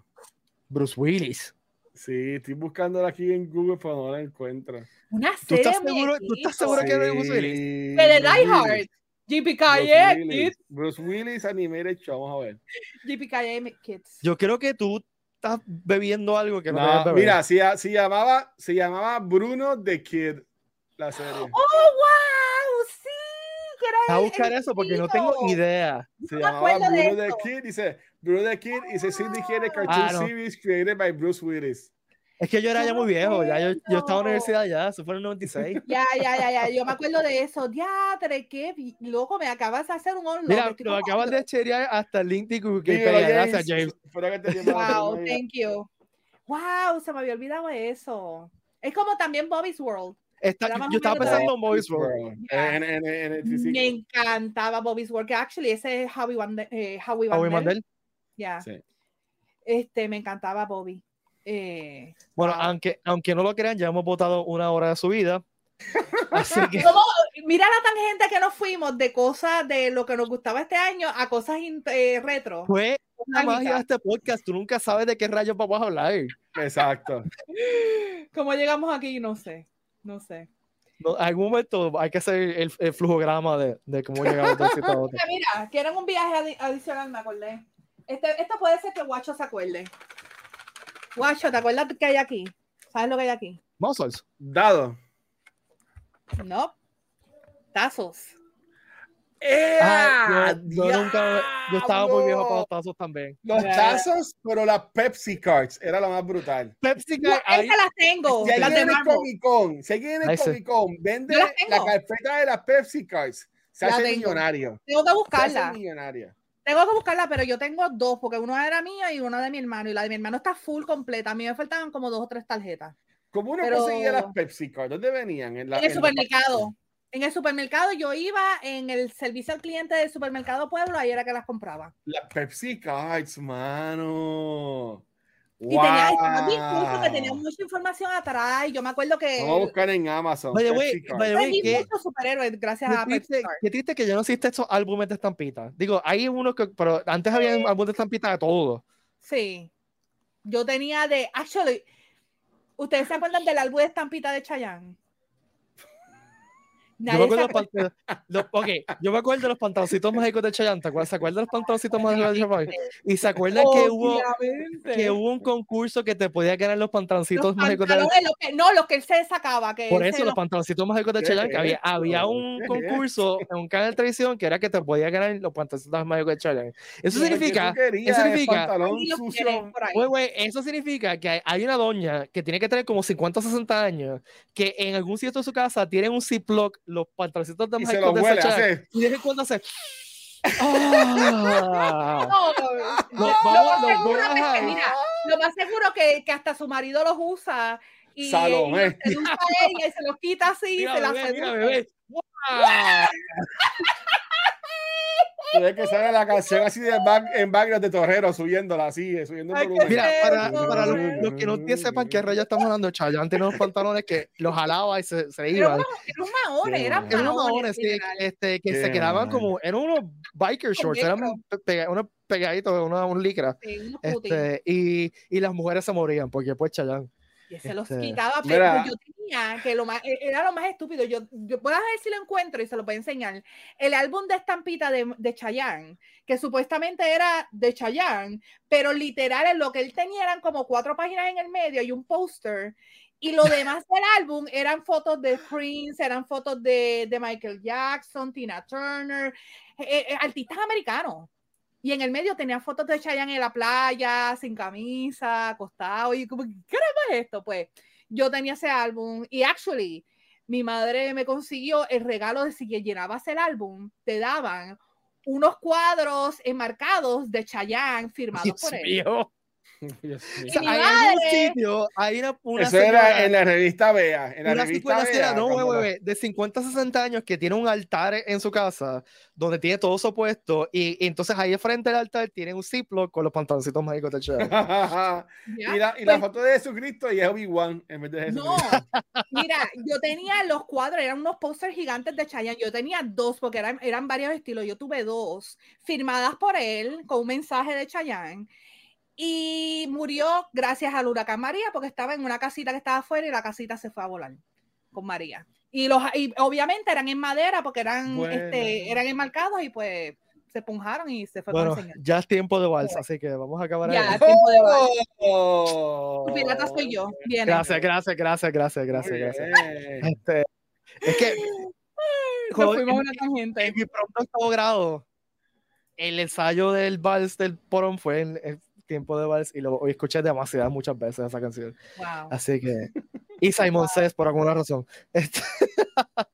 Bruce Willis. Sí, estoy buscándola aquí en Google, pero no la encuentro. Una ¿Tú estás seguro, ¿tú estás seguro que era Bruce Willis? De Die Hard. JPKJ Kids. Bruce Willis Animated Show, vamos a ver. JPKJ Kids. Yo creo que tú estás bebiendo algo que no, no Mira, se, se, llamaba, se llamaba Bruno the Kid, la serie. ¡Oh, wow! ¡Sí! a buscar eso porque no tengo idea. Se llamaba Bruno the Kid, dice Bruno the Kid is a syndicated cartoon ah, no. series created by Bruce Willis. Es que yo era ya muy viejo, ya yo, yo estaba en la universidad ya, eso fue en el 96. Ya, ya, ya, ya, yo me acuerdo de eso. Diatre, qué loco, me acabas de hacer un online. Mira, lo acabas de cherear hasta el link de Wikipedia. Gracias, James. Wow, thank you. Wow, se me había olvidado eso. Es como también Bobby's World yo estaba pensando en Bobby's World. Me encantaba Bobby's World, que actually ese es Howie, Mandel. Eh, Howie, Mandel. Ya. Este, me encantaba Bobby. Eh, bueno, aunque, aunque no lo crean, ya hemos votado una hora de su vida. *laughs* Así que... mira la tangente que nos fuimos de cosas de lo que nos gustaba este año a cosas eh, retro. Fue una magia de este podcast. Tú nunca sabes de qué rayos vamos a hablar. Exacto. *laughs* ¿Cómo llegamos aquí? No sé. No sé. en algún momento hay que hacer el, el flujograma de, de cómo de sitio a otro. *laughs* Mira, quieren un viaje adicional, me acordé. Este, esto puede ser que Guacho se acuerde. Guacho, ¿te acuerdas qué hay aquí? ¿Sabes lo que hay aquí? Muscles. Dado. No. Tazos. Ah, yo, nunca, yo estaba muy viejo para los tazos también. Los tazos, pero las Pepsi Cards era lo más brutal. Pepsi Cards. No, las tengo. Si alguien en el Comic Con, si alguien en el Comic Con vende la carpeta de las Pepsi Cards, se hace millonario. Tengo que buscarla. millonaria. Tengo que buscarla, pero yo tengo dos, porque una era mía y una de mi hermano. Y la de mi hermano está full completa. A mí me faltaban como dos o tres tarjetas. ¿Cómo uno conseguía las Pepsi Cards? ¿Dónde venían? En, el supermercado. En el supermercado yo iba en el servicio al cliente del supermercado Pueblo, ahí era que las compraba. Las Pepsi Cards, mano. Y tenía un discurso que tenía mucha información atrás. Y yo me acuerdo que. Vamos a buscar en Amazon. Güey, hay muchos superhéroes gracias a triste, Qué triste que yo no existe estos álbumes de estampita. Digo, hay uno que. Pero antes había álbumes de estampita de todo. Sí. Yo tenía de. Actually, ¿ustedes se acuerdan del álbum de estampita de Chayanne? Yo me, acuerdo los, okay, yo me acuerdo de los pantaloncitos mágicos de Chayanne. ¿Se acuerdan de los pantaloncitos mágicos de Chayanne? Y se acuerdan que hubo, que hubo un concurso que te podía ganar los pantaloncitos mágicos de Chayanne. No, los que él se sacaba. Que Por eso, los pantaloncitos mágicos de Chayanne, que había, había un concurso en un canal de televisión que era que te podía ganar los pantaloncitos mágicos de Chayanne. Eso significa. Eso significa. eso significa que hay una doña que tiene que tener como 50 o 60 años que en algún sitio de su casa tiene un Ziploc los pantaloncitos de Michael de huele, hace... y de cuando hace *laughs* ¡Ah! lo, más seguro que, que hasta su marido los usa y, Salomé. y, se y se los quita así mira, y se Tienes que sale la canción así de back, en background de Torrero subiéndola así, subiendo el volumen. Mira, para, para los, que no sepan qué rayos estamos hablando, Chayanne tenía unos pantalones que los jalaba y se, se iban. Era un maones, eran unos maones, sí, este, que se quedaban como, eran unos biker shorts, eran unos pegaditos, una, un licra. Sí, este, y, y las mujeres se morían porque pues Chayanne se los este, quitaba, pero yo tenía que lo más, e, era lo más estúpido. Yo, yo puedo ver si lo encuentro y se lo voy a enseñar. El álbum de estampita de, de Chayanne, que supuestamente era de Chayanne, pero literal en lo que él tenía eran como cuatro páginas en el medio y un póster. Y lo *laughs* demás del álbum eran fotos de Prince, eran fotos de, de Michael Jackson, Tina Turner, eh, eh, artistas americanos. Y en el medio tenía fotos de Chayanne en la playa, sin camisa, acostado. Y como, ¿qué es esto? Pues yo tenía ese álbum y actually mi madre me consiguió el regalo de si llenabas el álbum, te daban unos cuadros enmarcados de Chayanne firmados por él. *laughs* hay un sitio, hay una, una Eso era en la revista Bea. En la una revista Bea, no, de 50 a 60 años que tiene un altar en su casa donde tiene todo su puesto y, entonces ahí frente al altar tiene un Ziploc con los pantaloncitos mágicos de Cher. *laughs* y, la, y la, pues foto de Jesucristo y es Obi-Wan en vez de Jesucristo. No, mira, yo tenía los cuadros, eran unos pósters gigantes de Chayanne. Yo tenía dos porque eran, eran varios estilos. Yo tuve dos firmadas por él con un mensaje de Chayanne y murió gracias al huracán María porque estaba en una casita que estaba afuera y la casita se fue a volar con María. Y, los, y obviamente eran en madera porque eran, este, eran enmarcados y pues se punjaron y se fue bueno, ya es tiempo de balsa, así que vamos a acabar ya, es tiempo de balsa. Oh, pirata soy yo. Gracias, gracias, gracias, gracias, gracias, gracias. Este, es que Nos fuimos a una tangente. En mi propio grado, el ensayo del vals del porón fue en, tiempo de vals y lo escuché demasiadas muchas veces esa canción. Así que. *laughs* Y Simon Says por alguna razón. Este *laughs*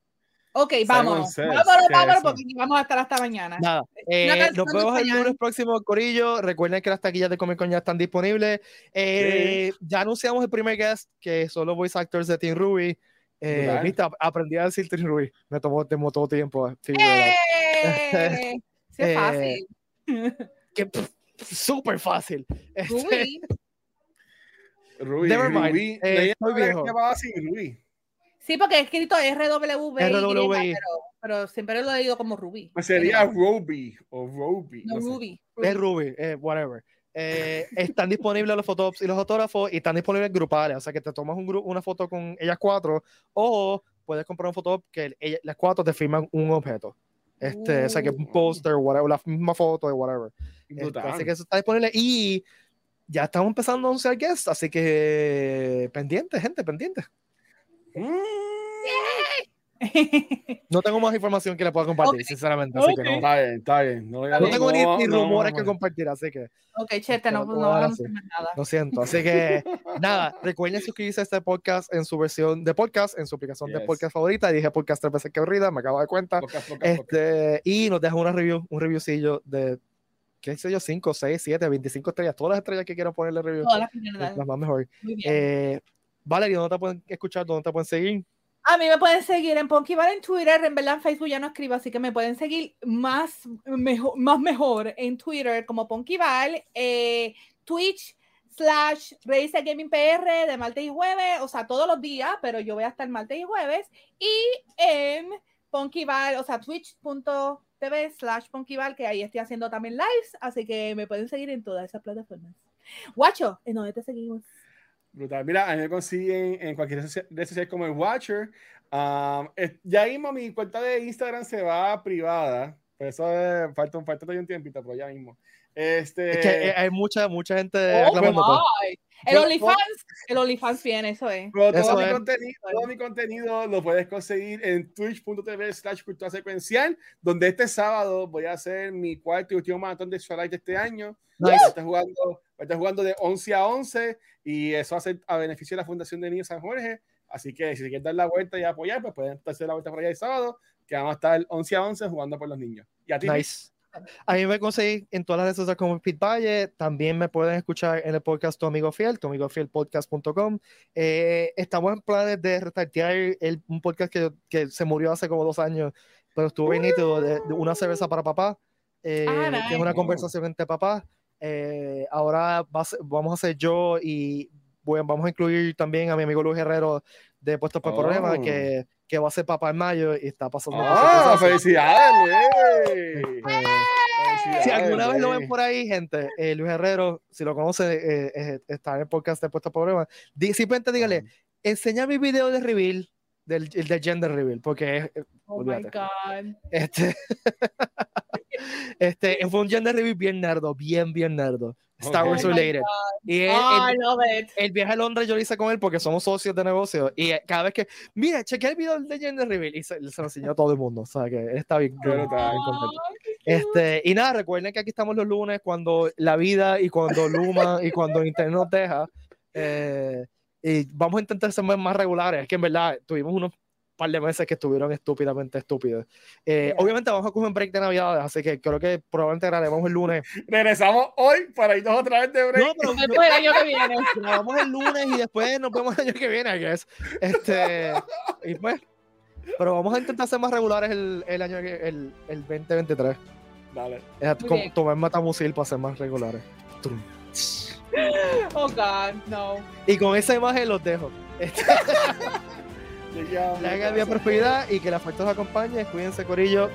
ok, vamos. Vámonos, vámonos, porque vamos a estar hasta mañana. Nada. Eh, nos vemos el lunes próximo, Corillo. Recuerden que las taquillas de Comic Con ya están disponibles. Eh, ya anunciamos el primer guest, que son los voice actors de Team Ruby. Eh, viste, aprendí a decir Team Ruby. Me tomó, tomó todo tiempo. Sí, ¡Eh! *laughs* es fácil. que, súper fácil. Ruby. Ruby. Never mind. Ruby. Eh, viejo. Así, Ruby. Sí, porque he escrito RWB, pero, pero, siempre lo he leído como Ruby. Pues sería Ruby o Ruby. No, Ruby, Es Ruby, eh, whatever. Eh, están disponibles los fotógrafos y los autógrafos y están disponibles grupales, o sea que te tomas un una foto con ellas cuatro o puedes comprar un fotógrafo que las cuatro te firman un objeto. Este, o sea que un uh. póster, whatever, la misma foto, whatever. Este, así que eso está disponible y ya estamos empezando a anunciar guests, así que pendiente, gente, pendiente. Mm. No tengo más información que le pueda compartir, sinceramente. Así que no. Está bien, está bien. No, tengo ni, rumores que compartir, así que. Ok, chete, no, no vamos a hacer nada. Lo siento. Así que, *laughs* nada, recuerden suscribirse a este podcast en su versión de podcast, en su aplicación de podcast favorita. Dije podcast tres veces que aburrida, me acabo de cuenta. este, Y nos dejan una review, un reviewcillo de qué sé yo, 5, 6, 7, 25 estrellas, todas las estrellas que quieran ponerle review. Todas las, las más mejor. Eh, Valeria, ¿dónde te pueden escuchar? ¿Dónde te pueden seguir? A mí me pueden seguir en Ponkyval en Twitter, en verdad en Facebook ya no escribo, así que me pueden seguir más mejor, más mejor en Twitter como Ponkyval, eh, Twitch slash Race Gaming PR de martes y jueves, o sea, todos los días, pero yo voy a estar martes y jueves, y en Ponkyval, o sea, twitch.tv slash Ponkyval, que ahí estoy haciendo también lives, así que me pueden seguir en todas esas plataformas. Guacho, ¿en dónde te seguimos? Brutal. Mira, a mí me consiguen en cualquier red social como el Watcher. Um, ya mismo mi cuenta de Instagram se va privada. Por eso falta, falta todavía un tiempito, pero ya mismo. Este... Es que hay mucha, mucha gente oh El OnlyFans, el OnlyFans viene, eso es. todo, mi Contenido, todo, mi contenido, lo puedes conseguir en twitch.tv slash cultura secuencial, donde este sábado voy a hacer mi cuarto y último maratón de Twilight de este año. Nice. Voy, jugando, voy jugando de 11 a 11 y eso va a ser a beneficio de la Fundación de Niños San Jorge. Así que si quieren dar la vuelta y apoyar, pues pueden hacer la vuelta por allá el sábado, que vamos a estar 11 a 11 jugando por los niños. ¿Y a ti? Nice. A mí me conseguí en todas las redes sociales como Pete Valle. También me pueden escuchar en el podcast Tu Amigo Fiel, tuamigofielpodcast.com. Eh, estamos en planes de restartear el, un podcast que, que, se murió hace como dos años, pero estuvo bien nítido, de, una cerveza para papá, eh, ah, que es una conversación entre papás. Eh, ahora vamos a hacer yo y bueno, vamos a incluir también a mi amigo Luis Herrero de Puestos por Problemas, oh. que que va a ser papá en mayo y está pasando. ¡Ah! ¡Felicidades, eh, Si alguna vez lo ven por ahí, gente, eh, Luis Herrero, si lo conoce, eh, está en el podcast de Puestos por Problemas. simplemente dígale, enseña mi video de reveal, del de gender reveal, porque Oh my God. Este, *laughs* este, fue un gender reveal bien nerdo, bien, bien nerdo. Star Wars oh related. Y oh, I love it. el, viaje a Londres yo lo hice con él porque somos socios de negocio. Y cada vez que, mira, chequé el video de Gender Reveal y se, se, lo enseñó a todo el mundo. O sea que él está bien, oh, Este, y nada, recuerden que aquí estamos los lunes cuando la vida y cuando Luma y cuando Internet nos deja. Eh, y vamos a intentar ser más regulares. Es que en verdad tuvimos unos par de meses que estuvieron estúpidamente estúpidos. Eh, obviamente vamos a coger un break de Navidad, así que creo que probablemente grabemos el lunes. Regresamos hoy para irnos otra vez de break. No, pero después el año que viene. *laughs* Grabamos el lunes y después nos vemos el año que viene, I guess. Este, y pues, pero vamos a intentar ser más regulares el, el año el, el 2023. Dale. tomar matamusil para ser más regulares. Oh God, no. Y con esa imagen los dejo. Este, *laughs* la prosperidad y que la factor acompañe. Cuídense, Corillo.